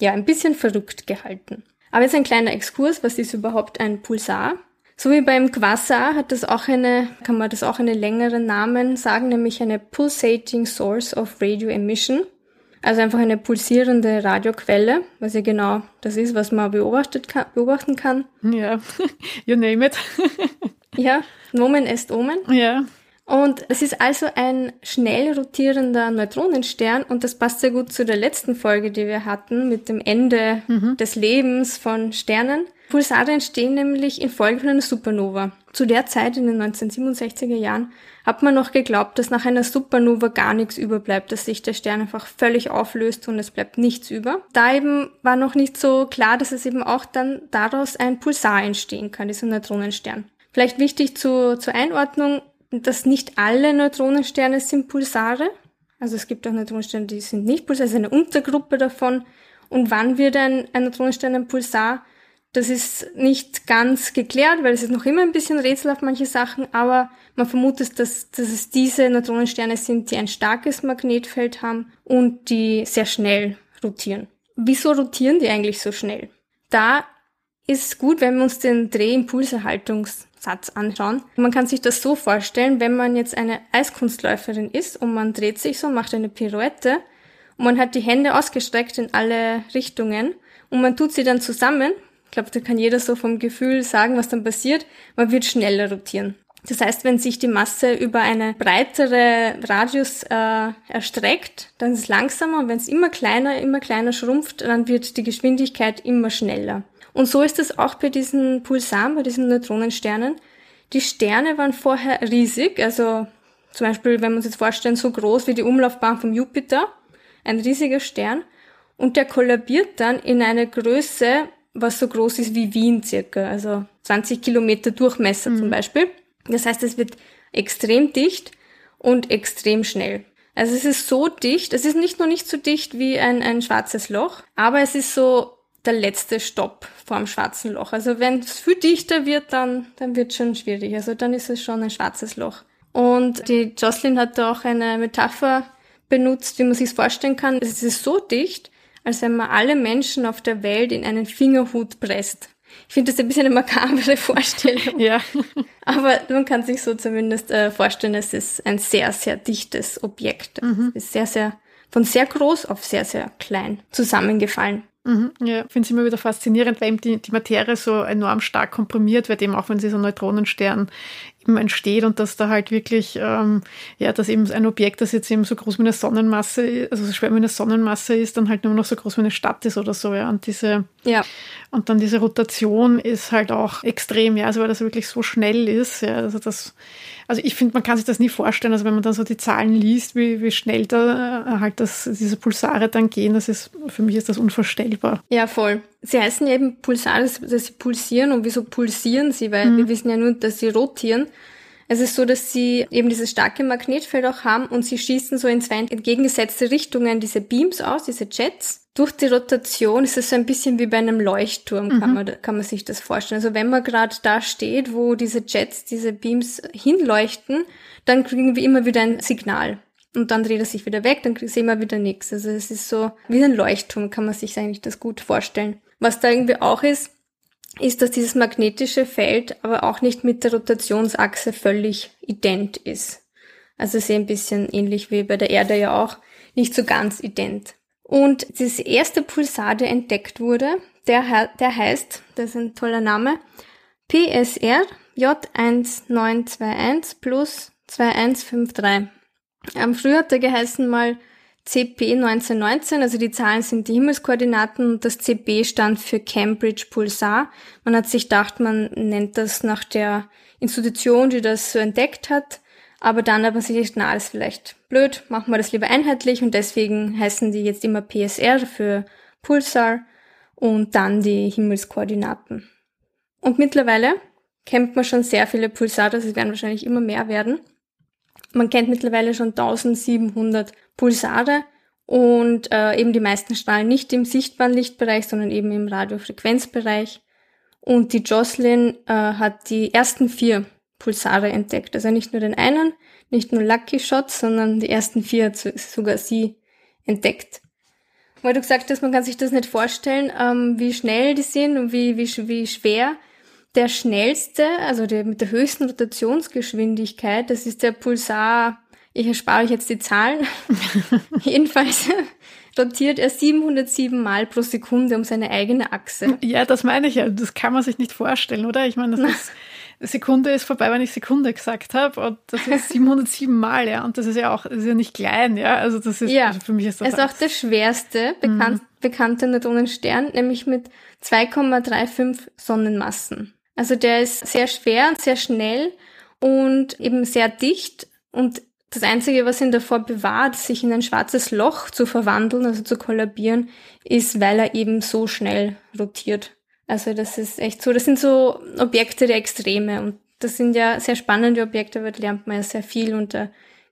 ja, ein bisschen verrückt gehalten. Aber jetzt ein kleiner Exkurs, was ist überhaupt ein Pulsar? So wie beim Quasar hat das auch eine, kann man das auch einen längeren Namen sagen, nämlich eine Pulsating Source of Radio Emission. Also einfach eine pulsierende Radioquelle, was ja genau das ist, was man beobachtet kann, beobachten kann. Ja, (laughs) you name it. (laughs) ja, Nomen est Omen. Ja. Und es ist also ein schnell rotierender Neutronenstern und das passt sehr gut zu der letzten Folge, die wir hatten, mit dem Ende mhm. des Lebens von Sternen. Pulsare entstehen nämlich infolge von einer Supernova. Zu der Zeit in den 1967er Jahren hat man noch geglaubt, dass nach einer Supernova gar nichts überbleibt, dass sich der Stern einfach völlig auflöst und es bleibt nichts über. Da eben war noch nicht so klar, dass es eben auch dann daraus ein Pulsar entstehen kann, dieser Neutronenstern. Vielleicht wichtig zu, zur Einordnung, dass nicht alle Neutronensterne sind Pulsare. Also es gibt auch Neutronensterne, die sind nicht Pulsare, es ist eine Untergruppe davon. Und wann wird ein, ein Neutronenstern ein Pulsar? Das ist nicht ganz geklärt, weil es ist noch immer ein bisschen rätselhaft, manche Sachen, aber man vermutet, dass, dass es diese Neutronensterne sind, die ein starkes Magnetfeld haben und die sehr schnell rotieren. Wieso rotieren die eigentlich so schnell? Da ist es gut, wenn wir uns den Drehimpulserhaltungssatz anschauen. Man kann sich das so vorstellen, wenn man jetzt eine Eiskunstläuferin ist und man dreht sich so, macht eine Pirouette und man hat die Hände ausgestreckt in alle Richtungen und man tut sie dann zusammen ich glaube, da kann jeder so vom Gefühl sagen, was dann passiert. Man wird schneller rotieren. Das heißt, wenn sich die Masse über eine breitere Radius äh, erstreckt, dann ist es langsamer und wenn es immer kleiner, immer kleiner schrumpft, dann wird die Geschwindigkeit immer schneller. Und so ist es auch bei diesen Pulsaren, bei diesen Neutronensternen. Die Sterne waren vorher riesig, also zum Beispiel, wenn wir uns jetzt vorstellen, so groß wie die Umlaufbahn vom Jupiter, ein riesiger Stern, und der kollabiert dann in eine Größe, was so groß ist wie Wien circa, also 20 Kilometer Durchmesser mhm. zum Beispiel. Das heißt, es wird extrem dicht und extrem schnell. Also es ist so dicht, es ist nicht nur nicht so dicht wie ein, ein schwarzes Loch, aber es ist so der letzte Stopp vor dem schwarzen Loch. Also wenn es viel dichter wird, dann, dann wird es schon schwierig. Also dann ist es schon ein schwarzes Loch. Und die Jocelyn hat da auch eine Metapher benutzt, wie man sich vorstellen kann. Es ist so dicht, als wenn man alle Menschen auf der Welt in einen Fingerhut presst. Ich finde das ein bisschen eine makabere Vorstellung. ja. Aber man kann sich so zumindest äh, vorstellen, es ist ein sehr, sehr dichtes Objekt. Mhm. Es ist sehr, sehr, von sehr groß auf sehr, sehr klein zusammengefallen. Mhm, ja, finde ich immer wieder faszinierend, weil eben die, die Materie so enorm stark komprimiert wird, eben auch wenn sie so Neutronenstern Kippen entsteht und dass da halt wirklich, ähm, ja, dass eben ein Objekt, das jetzt eben so groß wie eine Sonnenmasse, also so schwer wie eine Sonnenmasse ist, dann halt nur noch so groß wie eine Stadt ist oder so, ja. Und diese, ja. und dann diese Rotation ist halt auch extrem, ja, also weil das wirklich so schnell ist, ja, also das, also ich finde, man kann sich das nie vorstellen. Also wenn man dann so die Zahlen liest, wie, wie schnell da äh, halt das, diese Pulsare dann gehen, das ist, für mich ist das unvorstellbar. Ja, voll. Sie heißen ja eben Pulsare, dass sie pulsieren. Und wieso pulsieren sie? Weil mhm. wir wissen ja nur, dass sie rotieren. Es ist so, dass sie eben dieses starke Magnetfeld auch haben und sie schießen so in zwei entgegengesetzte Richtungen diese Beams aus, diese Jets. Durch die Rotation ist es so ein bisschen wie bei einem Leuchtturm, mhm. kann, man, kann man sich das vorstellen. Also wenn man gerade da steht, wo diese Jets, diese Beams hinleuchten, dann kriegen wir immer wieder ein Signal. Und dann dreht er sich wieder weg, dann sehen wir wieder nichts. Also es ist so wie ein Leuchtturm, kann man sich eigentlich das gut vorstellen. Was da irgendwie auch ist, ist, dass dieses magnetische Feld aber auch nicht mit der Rotationsachse völlig ident ist. Also sehr ein bisschen ähnlich wie bei der Erde ja auch, nicht so ganz ident. Und das erste Pulsar, der entdeckt wurde, der, der heißt, das ist ein toller Name, PSR J1921 plus 2153. Ähm, früher hat er geheißen mal CP 1919, also die Zahlen sind die Himmelskoordinaten und das CP stand für Cambridge Pulsar. Man hat sich gedacht, man nennt das nach der Institution, die das so entdeckt hat, aber dann hat man sich gedacht, na, das ist vielleicht blöd, machen wir das lieber einheitlich und deswegen heißen die jetzt immer PSR für Pulsar und dann die Himmelskoordinaten. Und mittlerweile kennt man schon sehr viele Pulsare, es werden wahrscheinlich immer mehr werden. Man kennt mittlerweile schon 1700 Pulsare und äh, eben die meisten strahlen nicht im sichtbaren Lichtbereich, sondern eben im Radiofrequenzbereich. Und die Jocelyn äh, hat die ersten vier Pulsare entdeckt. Also nicht nur den einen, nicht nur Lucky Shots, sondern die ersten vier hat sogar sie entdeckt. Weil du gesagt hast, man kann sich das nicht vorstellen, ähm, wie schnell die sind und wie, wie, wie schwer der schnellste, also der mit der höchsten Rotationsgeschwindigkeit, das ist der Pulsar, ich erspare euch jetzt die Zahlen, (laughs) jedenfalls rotiert er 707 Mal pro Sekunde um seine eigene Achse. Ja, das meine ich ja. Das kann man sich nicht vorstellen, oder? Ich meine, das ist, Sekunde ist vorbei, wenn ich Sekunde gesagt habe. Und das ist (laughs) 707 Mal, ja. Und das ist ja auch, ist ja nicht klein, ja. Also das ist, ja. also für mich ist das. Es ist auch der schwerste bekannt, mhm. bekannte Neutronenstern, nämlich mit 2,35 Sonnenmassen. Also der ist sehr schwer und sehr schnell und eben sehr dicht und das Einzige, was ihn davor bewahrt, sich in ein schwarzes Loch zu verwandeln, also zu kollabieren, ist, weil er eben so schnell rotiert. Also das ist echt so, das sind so Objekte der Extreme und das sind ja sehr spannende Objekte, weil da lernt man ja sehr viel und da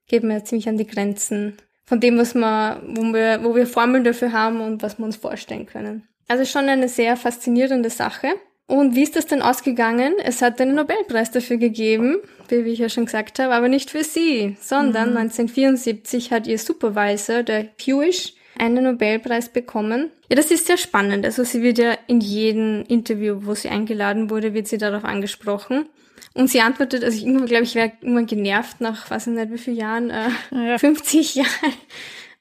geht man ja ziemlich an die Grenzen von dem, was man, wo wir, wo wir Formeln dafür haben und was wir uns vorstellen können. Also schon eine sehr faszinierende Sache. Und wie ist das denn ausgegangen? Es hat einen Nobelpreis dafür gegeben, wie ich ja schon gesagt habe, aber nicht für sie, sondern mhm. 1974 hat ihr Supervisor, der Hewish, einen Nobelpreis bekommen. Ja, das ist sehr spannend. Also sie wird ja in jedem Interview, wo sie eingeladen wurde, wird sie darauf angesprochen. Und sie antwortet, also ich glaube, ich wäre immer genervt nach, weiß ich nicht, wie vielen Jahren, äh, ja. 50 Jahren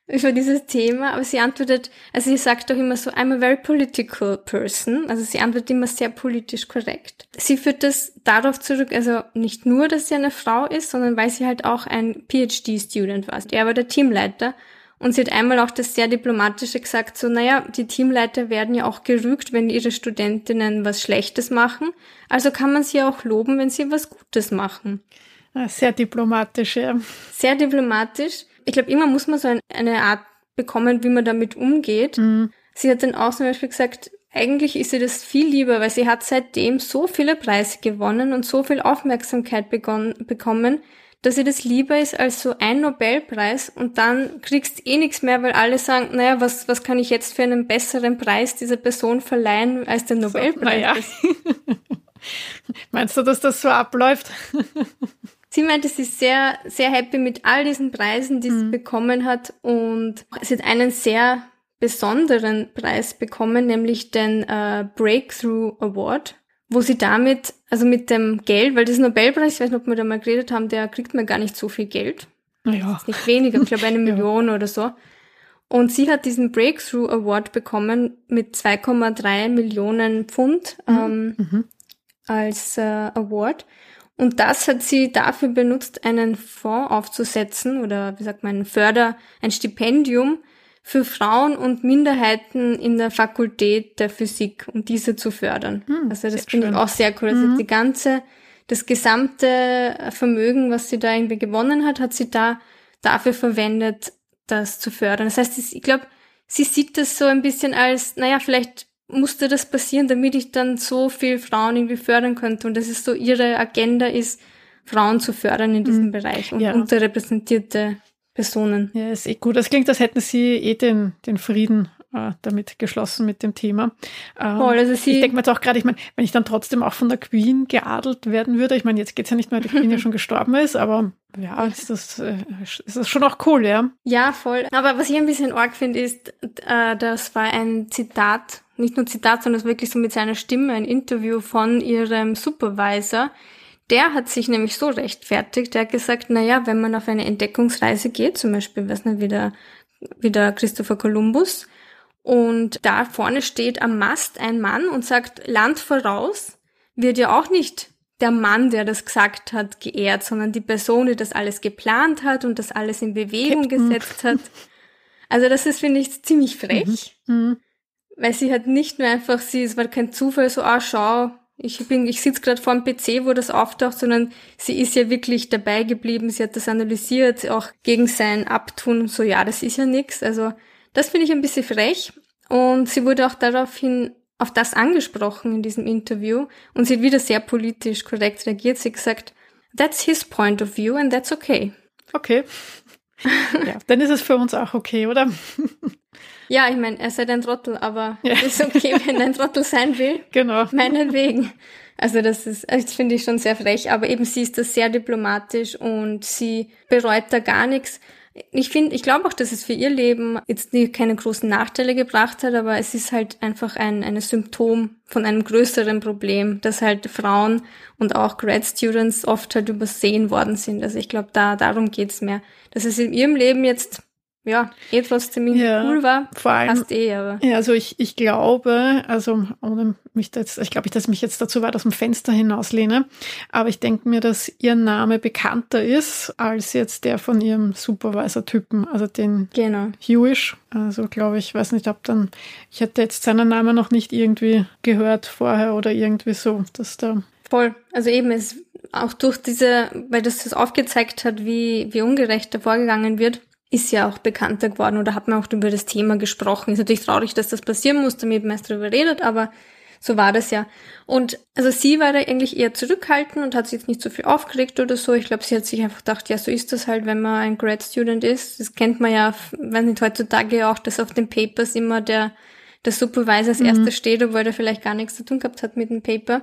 über dieses Thema, aber sie antwortet, also sie sagt auch immer so, I'm a very political person, also sie antwortet immer sehr politisch korrekt. Sie führt das darauf zurück, also nicht nur, dass sie eine Frau ist, sondern weil sie halt auch ein PhD-Student war. Er war der Teamleiter und sie hat einmal auch das sehr diplomatische gesagt, so, naja, die Teamleiter werden ja auch gerügt, wenn ihre Studentinnen was Schlechtes machen, also kann man sie auch loben, wenn sie was Gutes machen. Sehr diplomatisch, ja. Sehr diplomatisch ich glaube, immer muss man so ein, eine Art bekommen, wie man damit umgeht. Mhm. Sie hat dann auch zum Beispiel gesagt, eigentlich ist sie das viel lieber, weil sie hat seitdem so viele Preise gewonnen und so viel Aufmerksamkeit bekommen, dass ihr das lieber ist als so ein Nobelpreis und dann kriegst eh nichts mehr, weil alle sagen, naja, was, was kann ich jetzt für einen besseren Preis dieser Person verleihen als der Nobelpreis? So, (laughs) naja. Meinst du, dass das so abläuft? (laughs) Sie meinte, sie ist sehr, sehr happy mit all diesen Preisen, die mhm. sie bekommen hat und sie hat einen sehr besonderen Preis bekommen, nämlich den äh, Breakthrough Award, wo sie damit, also mit dem Geld, weil das Nobelpreis, ich weiß nicht, ob wir da mal geredet haben, der kriegt mir gar nicht so viel Geld. Naja. Nicht weniger, ich glaube eine (laughs) Million ja. oder so. Und sie hat diesen Breakthrough Award bekommen mit 2,3 Millionen Pfund mhm. ähm, mhm. als äh, Award. Und das hat sie dafür benutzt, einen Fonds aufzusetzen oder wie sagt man, ein Förder, ein Stipendium für Frauen und Minderheiten in der Fakultät der Physik, um diese zu fördern. Hm, also das finde ich auch sehr cool. Also mhm. die ganze, das gesamte Vermögen, was sie da irgendwie gewonnen hat, hat sie da dafür verwendet, das zu fördern. Das heißt, ich glaube, sie sieht das so ein bisschen als, naja, vielleicht musste das passieren, damit ich dann so viel Frauen irgendwie fördern könnte. Und das ist so ihre Agenda ist, Frauen zu fördern in diesem mhm. Bereich und ja. unterrepräsentierte Personen. Ja, ist eh gut. Das klingt, als hätten sie eh den, den Frieden äh, damit geschlossen mit dem Thema. Ähm, Voll, also sie ich denke mir jetzt auch gerade, ich meine, wenn ich dann trotzdem auch von der Queen geadelt werden würde, ich meine, jetzt geht's ja nicht mehr, die Queen ja (laughs) schon gestorben ist, aber ja, ist das, äh, ist das schon auch cool, ja? Ja, voll. Aber was ich ein bisschen arg finde, ist, äh, das war ein Zitat nicht nur Zitat, sondern wirklich so mit seiner Stimme ein Interview von ihrem Supervisor. Der hat sich nämlich so rechtfertigt, der hat gesagt, na ja, wenn man auf eine Entdeckungsreise geht, zum Beispiel, was nicht, wieder, wieder Christopher Columbus, und da vorne steht am Mast ein Mann und sagt, Land voraus, wird ja auch nicht der Mann, der das gesagt hat, geehrt, sondern die Person, die das alles geplant hat und das alles in Bewegung Captain. gesetzt hat. Also das ist, finde ich, ziemlich frech. Mhm. Weil sie hat nicht nur einfach, sie, es war kein Zufall, so, ah, schau, ich bin, ich sitze gerade vor dem PC, wo das auftaucht, sondern sie ist ja wirklich dabei geblieben, sie hat das analysiert, auch gegen sein Abtun, so, ja, das ist ja nix. Also, das finde ich ein bisschen frech. Und sie wurde auch daraufhin auf das angesprochen in diesem Interview und sie hat wieder sehr politisch korrekt reagiert. Sie hat gesagt, that's his point of view and that's okay. Okay. (laughs) ja, dann ist es für uns auch okay, oder? Ja, ich meine, er sei ein Trottel, aber ja. ist okay, wenn er ein Trottel sein will. (laughs) Genau. Meinetwegen. Also das ist, das finde ich schon sehr frech, aber eben sie ist das sehr diplomatisch und sie bereut da gar nichts. Ich finde, ich glaube auch, dass es für ihr Leben jetzt nie keine großen Nachteile gebracht hat, aber es ist halt einfach ein, ein Symptom von einem größeren Problem, dass halt Frauen und auch Grad Students oft halt übersehen worden sind. Also ich glaube, da darum geht's mehr. Dass es in ihrem Leben jetzt ja, eh trotzdem ja, cool war. Vor allem, passt eh, aber. Ja, also ich, ich glaube, also ohne mich da jetzt, ich glaube nicht, dass ich mich jetzt dazu weit aus dem Fenster hinauslehne, aber ich denke mir, dass ihr Name bekannter ist als jetzt der von ihrem Supervisor-Typen, also den genau. Hewish. Also glaube ich, weiß nicht, ob dann, ich hätte jetzt seinen Namen noch nicht irgendwie gehört vorher oder irgendwie so, dass da. Voll. Also eben, es auch durch diese, weil das das aufgezeigt hat, wie, wie ungerecht da vorgegangen wird, ist ja auch bekannter geworden oder hat man auch über das Thema gesprochen. Ist natürlich traurig, dass das passieren muss, damit man erst darüber redet, aber so war das ja. Und also sie war da eigentlich eher zurückhaltend und hat sich jetzt nicht so viel aufgeregt oder so. Ich glaube, sie hat sich einfach gedacht, ja, so ist das halt, wenn man ein Grad Student ist. Das kennt man ja, wenn nicht heutzutage auch, dass auf den Papers immer der der Supervisor als mhm. erster steht, obwohl der vielleicht gar nichts zu tun gehabt hat mit dem Paper.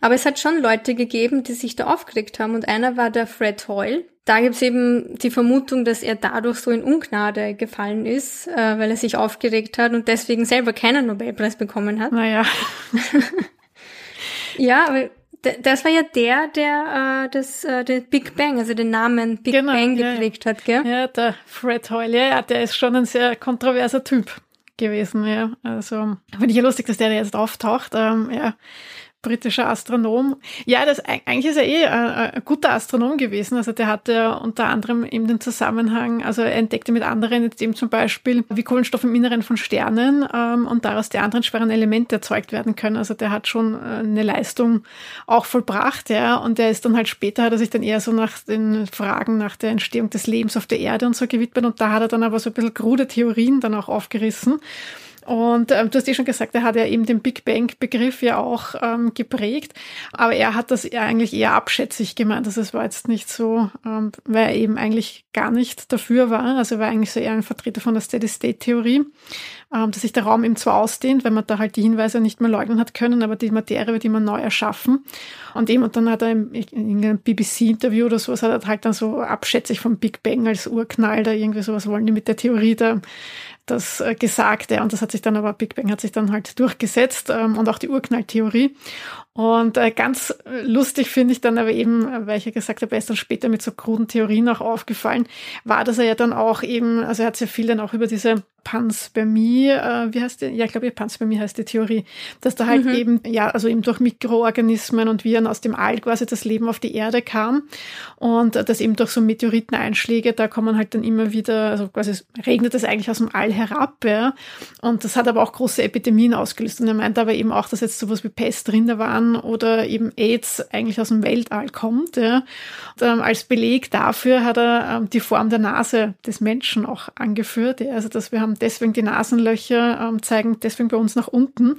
Aber es hat schon Leute gegeben, die sich da aufgeregt haben. Und einer war der Fred Hoyle. Da gibt's eben die Vermutung, dass er dadurch so in Ungnade gefallen ist, äh, weil er sich aufgeregt hat und deswegen selber keinen Nobelpreis bekommen hat. Naja. (laughs) ja, aber das war ja der, der äh, das äh, der Big Bang, also den Namen Big genau, Bang geprägt ja, hat, gell? Ja, der Fred Hoyle, ja, ja, der ist schon ein sehr kontroverser Typ gewesen, ja. Also finde ich ja lustig, dass der jetzt auftaucht. Ähm, ja, britischer Astronom. Ja, das eigentlich ist er eh ein, ein, guter Astronom gewesen. Also der hatte unter anderem eben den Zusammenhang, also er entdeckte mit anderen jetzt eben zum Beispiel, wie Kohlenstoff im Inneren von Sternen ähm, und daraus die anderen schweren Elemente erzeugt werden können. Also der hat schon äh, eine Leistung auch vollbracht, ja. Und der ist dann halt später, hat er sich dann eher so nach den Fragen nach der Entstehung des Lebens auf der Erde und so gewidmet. Und da hat er dann aber so ein bisschen krude Theorien dann auch aufgerissen. Und ähm, du hast eh schon gesagt, er hat ja eben den Big Bang-Begriff ja auch ähm, geprägt, aber er hat das eigentlich eher abschätzig gemeint. Also es war jetzt nicht so, ähm, weil er eben eigentlich gar nicht dafür war. Also er war eigentlich so eher ein Vertreter von der Steady-State-Theorie, dass sich der Raum eben zwar ausdehnt, wenn man da halt die Hinweise nicht mehr leugnen hat können, aber die Materie wird immer neu erschaffen. Und eben, und dann hat er in einem BBC-Interview oder sowas, hat er halt dann so abschätzig vom Big Bang als Urknall da irgendwie sowas wollen die mit der Theorie da das äh, Gesagte. Und das hat sich dann aber, Big Bang hat sich dann halt durchgesetzt ähm, und auch die Urknalltheorie. Und äh, ganz lustig finde ich dann aber eben, weil ich ja gesagt habe, er ist dann später mit so kruden Theorien auch aufgefallen, war, dass er ja dann auch eben, also er hat sehr viel dann auch über diese Panspermie, äh, wie heißt die? Ja, ich glaube, Panspermie heißt die Theorie, dass da halt mhm. eben, ja, also eben durch Mikroorganismen und Viren aus dem All quasi das Leben auf die Erde kam und äh, dass eben durch so Meteoriteneinschläge, da kommen halt dann immer wieder, also quasi regnet es eigentlich aus dem All herab, ja. Und das hat aber auch große Epidemien ausgelöst. Und er meint aber eben auch, dass jetzt sowas wie Pest drin da waren oder eben AIDS eigentlich aus dem Weltall kommt, ja. Und, ähm, als Beleg dafür hat er ähm, die Form der Nase des Menschen auch angeführt, ja. Also, dass wir haben deswegen die Nasenlöcher ähm, zeigen deswegen bei uns nach unten,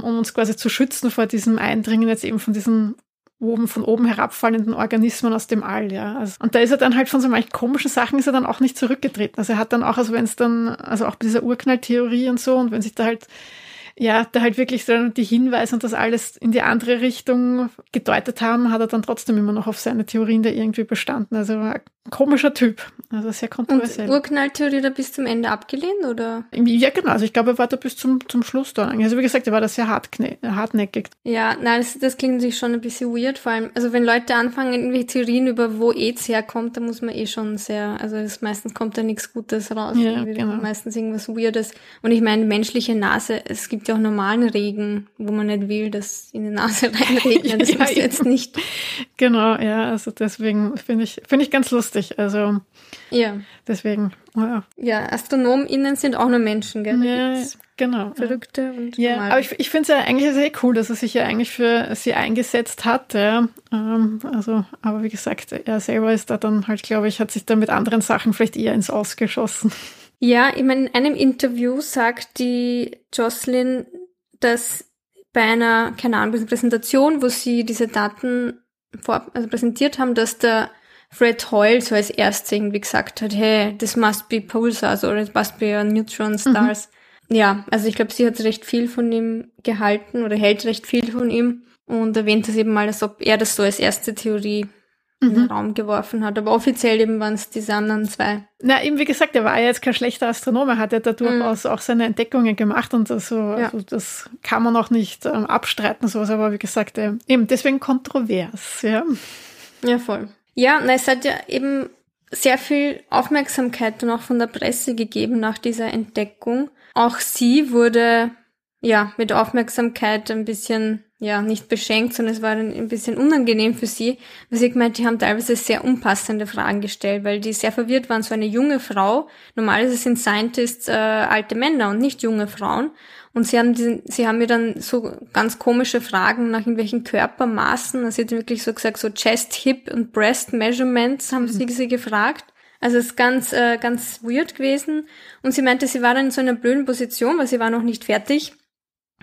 um uns quasi zu schützen vor diesem Eindringen jetzt eben von diesen oben, von oben herabfallenden Organismen aus dem All, ja. Also, und da ist er dann halt von so manchen komischen Sachen ist er dann auch nicht zurückgetreten. Also er hat dann auch, also wenn es dann, also auch bei dieser Urknalltheorie und so, und wenn sich da halt ja, da halt wirklich dann die Hinweise und das alles in die andere Richtung gedeutet haben, hat er dann trotzdem immer noch auf seine Theorien da irgendwie bestanden. Also ein komischer Typ. Also sehr kontroversiell. Und Urknalltheorie da bis zum Ende abgelehnt, oder? Ja, genau. Also ich glaube, er war da bis zum, zum Schluss da. Also wie gesagt, er war da sehr hartnäckig. Ja, nein, das, das klingt sich schon ein bisschen weird. Vor allem, also wenn Leute anfangen, irgendwie Theorien über wo AIDS herkommt, da muss man eh schon sehr, also das, meistens kommt da nichts Gutes raus. Ja, genau. Meistens irgendwas Weirdes. Und ich meine, menschliche Nase, es gibt ja auch normalen Regen, wo man nicht will, dass in die Nase (laughs) reinregnet. Das ja, muss jetzt nicht. Genau, ja, also deswegen finde ich, finde ich ganz lustig. Also ja. Deswegen, ja. Ja, AstronomInnen sind auch nur Menschen, gell? Ja, genau. Verrückte und Ja, normale. aber ich, ich finde es ja eigentlich sehr cool, dass er sich ja eigentlich für sie eingesetzt hat. Ja. Ähm, also, aber wie gesagt, er selber ist da dann halt, glaube ich, hat sich da mit anderen Sachen vielleicht eher ins Ausgeschossen. Ja, ich meine, in einem Interview sagt die Jocelyn, dass bei einer, keine Ahnung, Präsentation, wo sie diese Daten vor, also präsentiert haben, dass der Fred Hoyle so als erstes irgendwie gesagt hat, hey, this must be pulsars oder it must be a neutron stars. Mhm. Ja, also ich glaube, sie hat recht viel von ihm gehalten oder hält recht viel von ihm und erwähnt es eben mal, als ob er das so als erste Theorie mhm. in den mhm. Raum geworfen hat. Aber offiziell eben waren es diese anderen zwei. Na, eben wie gesagt, er war ja jetzt kein schlechter Astronom, er hat ja da durchaus mhm. auch seine Entdeckungen gemacht und so, ja. also das kann man auch nicht ähm, abstreiten, sowas, aber wie gesagt, äh, eben deswegen kontrovers, ja. Ja, voll. Ja, na, es hat ja eben sehr viel Aufmerksamkeit dann auch von der Presse gegeben nach dieser Entdeckung. Auch sie wurde ja mit Aufmerksamkeit ein bisschen ja nicht beschenkt, sondern es war ein bisschen unangenehm für sie, weil sie gemeint, die haben teilweise sehr unpassende Fragen gestellt, weil die sehr verwirrt waren. So eine junge Frau, normalerweise sind Scientists äh, alte Männer und nicht junge Frauen. Und sie haben, diesen, sie haben mir dann so ganz komische Fragen nach irgendwelchen Körpermaßen. Also sie hat wirklich so gesagt, so Chest, Hip und Breast Measurements haben mhm. sie sie gefragt. Also es ist ganz, äh, ganz weird gewesen. Und sie meinte, sie war dann in so einer blöden Position, weil sie war noch nicht fertig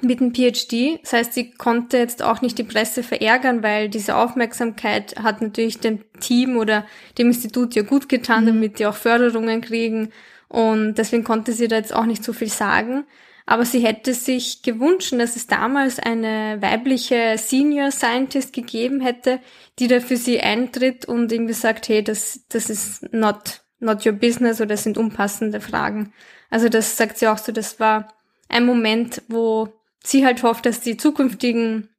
mit dem PhD. Das heißt, sie konnte jetzt auch nicht die Presse verärgern, weil diese Aufmerksamkeit hat natürlich dem Team oder dem Institut ja gut getan, mhm. damit die auch Förderungen kriegen. Und deswegen konnte sie da jetzt auch nicht so viel sagen. Aber sie hätte sich gewünscht, dass es damals eine weibliche Senior Scientist gegeben hätte, die da für sie eintritt und irgendwie sagt, hey, das, das ist not, not your business oder das sind unpassende Fragen. Also das sagt sie auch so, das war ein Moment, wo sie halt hofft, dass die zukünftigen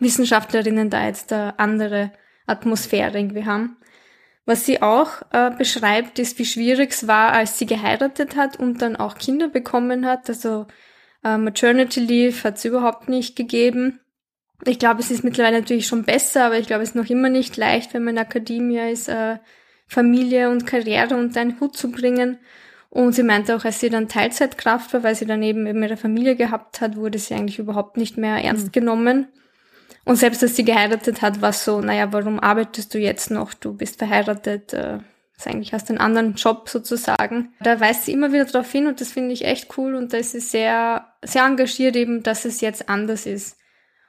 Wissenschaftlerinnen da jetzt eine andere Atmosphäre irgendwie haben. Was sie auch äh, beschreibt, ist, wie schwierig es war, als sie geheiratet hat und dann auch Kinder bekommen hat. Also äh, Maternity Leave hat es überhaupt nicht gegeben. Ich glaube, es ist mittlerweile natürlich schon besser, aber ich glaube, es ist noch immer nicht leicht, wenn man in Akademie ist, äh, Familie und Karriere unter einen Hut zu bringen. Und sie meinte auch, als sie dann Teilzeitkraft war, weil sie dann eben, eben ihre Familie gehabt hat, wurde sie eigentlich überhaupt nicht mehr ernst mhm. genommen. Und selbst als sie geheiratet hat, war so, naja, warum arbeitest du jetzt noch? Du bist verheiratet, äh, eigentlich hast einen anderen Job sozusagen. Da weist sie immer wieder darauf hin und das finde ich echt cool und da ist sie sehr, sehr engagiert eben, dass es jetzt anders ist.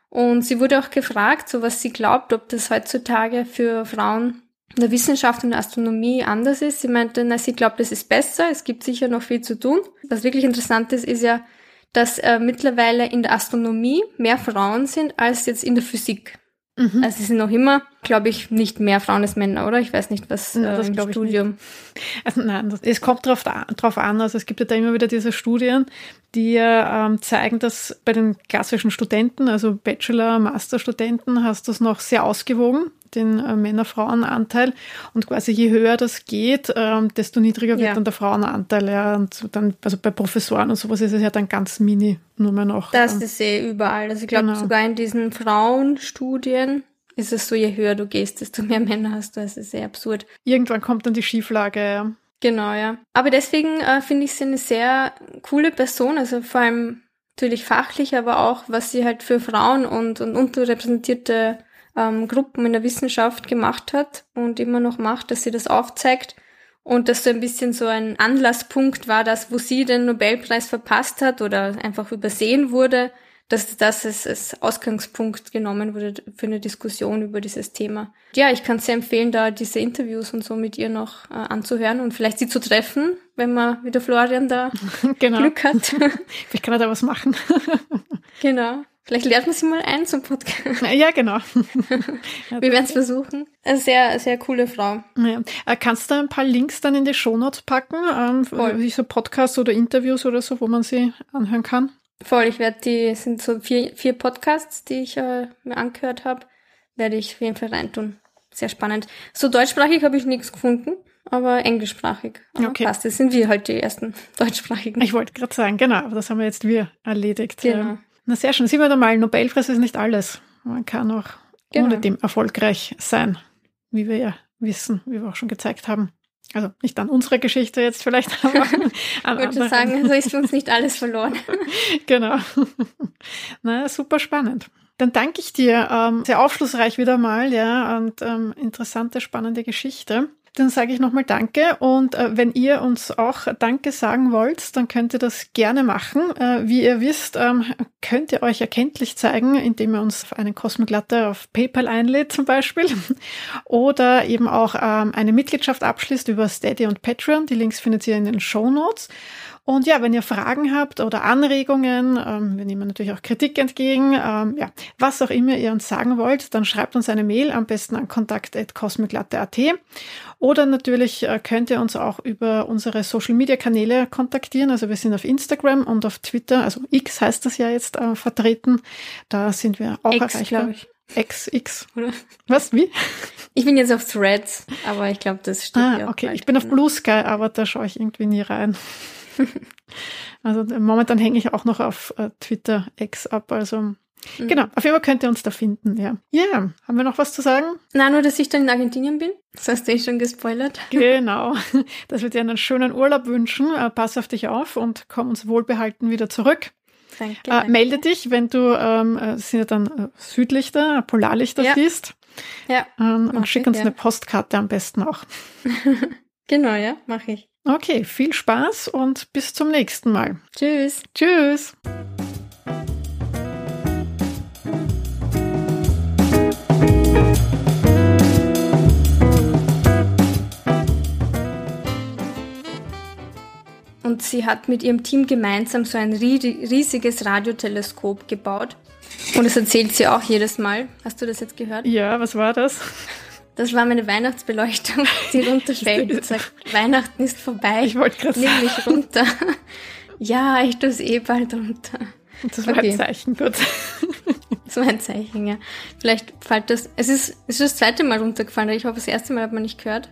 Und sie wurde auch gefragt, so was sie glaubt, ob das heutzutage für Frauen in der Wissenschaft und der Astronomie anders ist. Sie meinte, na, sie glaubt, es ist besser, es gibt sicher noch viel zu tun. Was wirklich interessant ist, ist ja, dass äh, mittlerweile in der Astronomie mehr Frauen sind als jetzt in der Physik. Mhm. Also es sind noch immer, glaube ich, nicht mehr Frauen als Männer, oder? Ich weiß nicht, was äh, im Studium. Also nein, das, es kommt drauf, drauf an. Also es gibt ja da immer wieder diese Studien, die ähm, zeigen, dass bei den klassischen Studenten, also Bachelor, Masterstudenten, hast du es noch sehr ausgewogen den äh, Männer-Frauen-Anteil. Und quasi je höher das geht, ähm, desto niedriger wird Ja. dann der Frauenanteil. Ja. Und dann, also bei Professoren und sowas ist es ja dann ganz mini nur mehr noch. Das ähm, ist eh überall. Also ich glaube Genau. sogar in diesen Frauenstudien ist es so, je höher du gehst, desto mehr Männer hast du. Das ist sehr absurd. irgendwann kommt dann die Schieflage. Ja. Genau, ja. Aber deswegen äh, finde ich sie eine sehr coole Person, also vor allem natürlich fachlich, aber auch, was sie halt für Frauen und, und unterrepräsentierte ähm, Gruppen in der Wissenschaft gemacht hat und immer noch macht, dass sie das aufzeigt und dass so ein bisschen so ein Anlasspunkt war, dass wo sie den Nobelpreis verpasst hat oder einfach übersehen wurde, dass das als, Ausgangspunkt genommen wurde für eine Diskussion über dieses Thema. Ja, ich kann sehr empfehlen, da diese Interviews und so mit ihr noch äh, anzuhören und vielleicht sie zu treffen, wenn man wie der Florian da (laughs) genau. Glück hat. (laughs) Ich kann da was machen. (laughs) genau. Vielleicht lernt man sie mal ein zum Podcast. ja, genau. (laughs) Wir werden es versuchen. Eine sehr, sehr coole Frau. Ja. Äh, Kannst du ein paar Links dann in die Shownotes packen? Ähm, Voll. wie so Podcasts oder Interviews oder so, wo man sie anhören kann? Voll, ich werde die, sind so vier, vier Podcasts, die ich äh, mir angehört habe, werde ich auf jeden Fall reintun. Sehr spannend. So deutschsprachig habe ich nichts gefunden, aber englischsprachig. Aber Okay. Passt, das sind wir halt die ersten (laughs) deutschsprachigen. Ich wollte gerade sagen, genau, aber das haben wir jetzt wir erledigt. Genau. Na sehr schön. Sehen wir da mal, Nobelpreis ist nicht alles. Man kann auch Genau. ohne dem erfolgreich sein, wie wir ja wissen, wie wir auch schon gezeigt haben. Also nicht an unserer Geschichte jetzt vielleicht, (laughs) aber an Ich anderen. sagen, also ist für uns nicht alles verloren. (laughs) Genau. Na, super spannend. Dann danke ich dir. Ähm, sehr aufschlussreich wieder mal, ja, und ähm, interessante, spannende Geschichte. Dann sage ich nochmal Danke und äh, wenn ihr uns auch Danke sagen wollt, dann könnt ihr das gerne machen. Äh, wie ihr wisst, ähm, könnt ihr euch erkenntlich zeigen, indem ihr uns auf einen Cosmic Latte auf PayPal einlädt zum Beispiel (laughs) oder eben auch ähm, eine Mitgliedschaft abschließt über Steady und Patreon. Die Links findet ihr in den Show Notes. Und ja, wenn ihr Fragen habt oder Anregungen, ähm, wir nehmen natürlich auch Kritik entgegen, ähm, ja, was auch immer ihr uns sagen wollt, dann schreibt uns eine Mail, am besten an kontakt.cosmiclatte.at oder natürlich äh, könnt ihr uns auch über unsere Social-Media-Kanäle kontaktieren. Also wir sind auf Instagram und auf Twitter, also X heißt das ja jetzt, äh, vertreten. Da sind wir auch X, erreichbar. glaube ich. X, X. Oder? Was, wie? Ich bin jetzt auf Threads, aber ich glaube, das steht Ah, ja okay. Ich bin auf. Blue Sky, aber da schaue ich irgendwie nie rein. (laughs) also momentan hänge ich auch noch auf äh, Twitter X ab. Also Mhm. genau, auf jeden Fall könnt ihr uns da finden. Ja. Ja, haben wir noch was zu sagen? Na, nur, dass ich dann in Argentinien bin. Das hast du eh schon gespoilert. (laughs) Genau, dass wir dir einen schönen Urlaub wünschen. Äh, pass auf dich auf und komm uns wohlbehalten wieder zurück. Danke. Äh, danke. melde dich, wenn du, ähm, äh, sind ja dann äh, Südlichter, Polarlichter Ja. siehst. Ja, Ähm, und schick uns ja. eine Postkarte am besten auch. (laughs) genau, ja, mache ich. Okay, viel Spaß und bis zum nächsten Mal. Tschüss. Tschüss. Und sie hat mit ihrem Team gemeinsam so ein ri- riesiges Radioteleskop gebaut. Und das erzählt sie auch jedes Mal. Hast du das jetzt gehört? Ja, was war das? Das war meine Weihnachtsbeleuchtung, (laughs) die runterfällt und sagt, Weihnachten ist vorbei. Ich wollte gerade Nimm sagen, mich runter. (laughs) ja, ich tue es eh bald runter. das war Okay. ein Zeichen, gut. Das war ein Zeichen, ja. Vielleicht fällt das, es ist, es ist das zweite Mal runtergefallen, ich hoffe, das erste Mal hat man nicht gehört.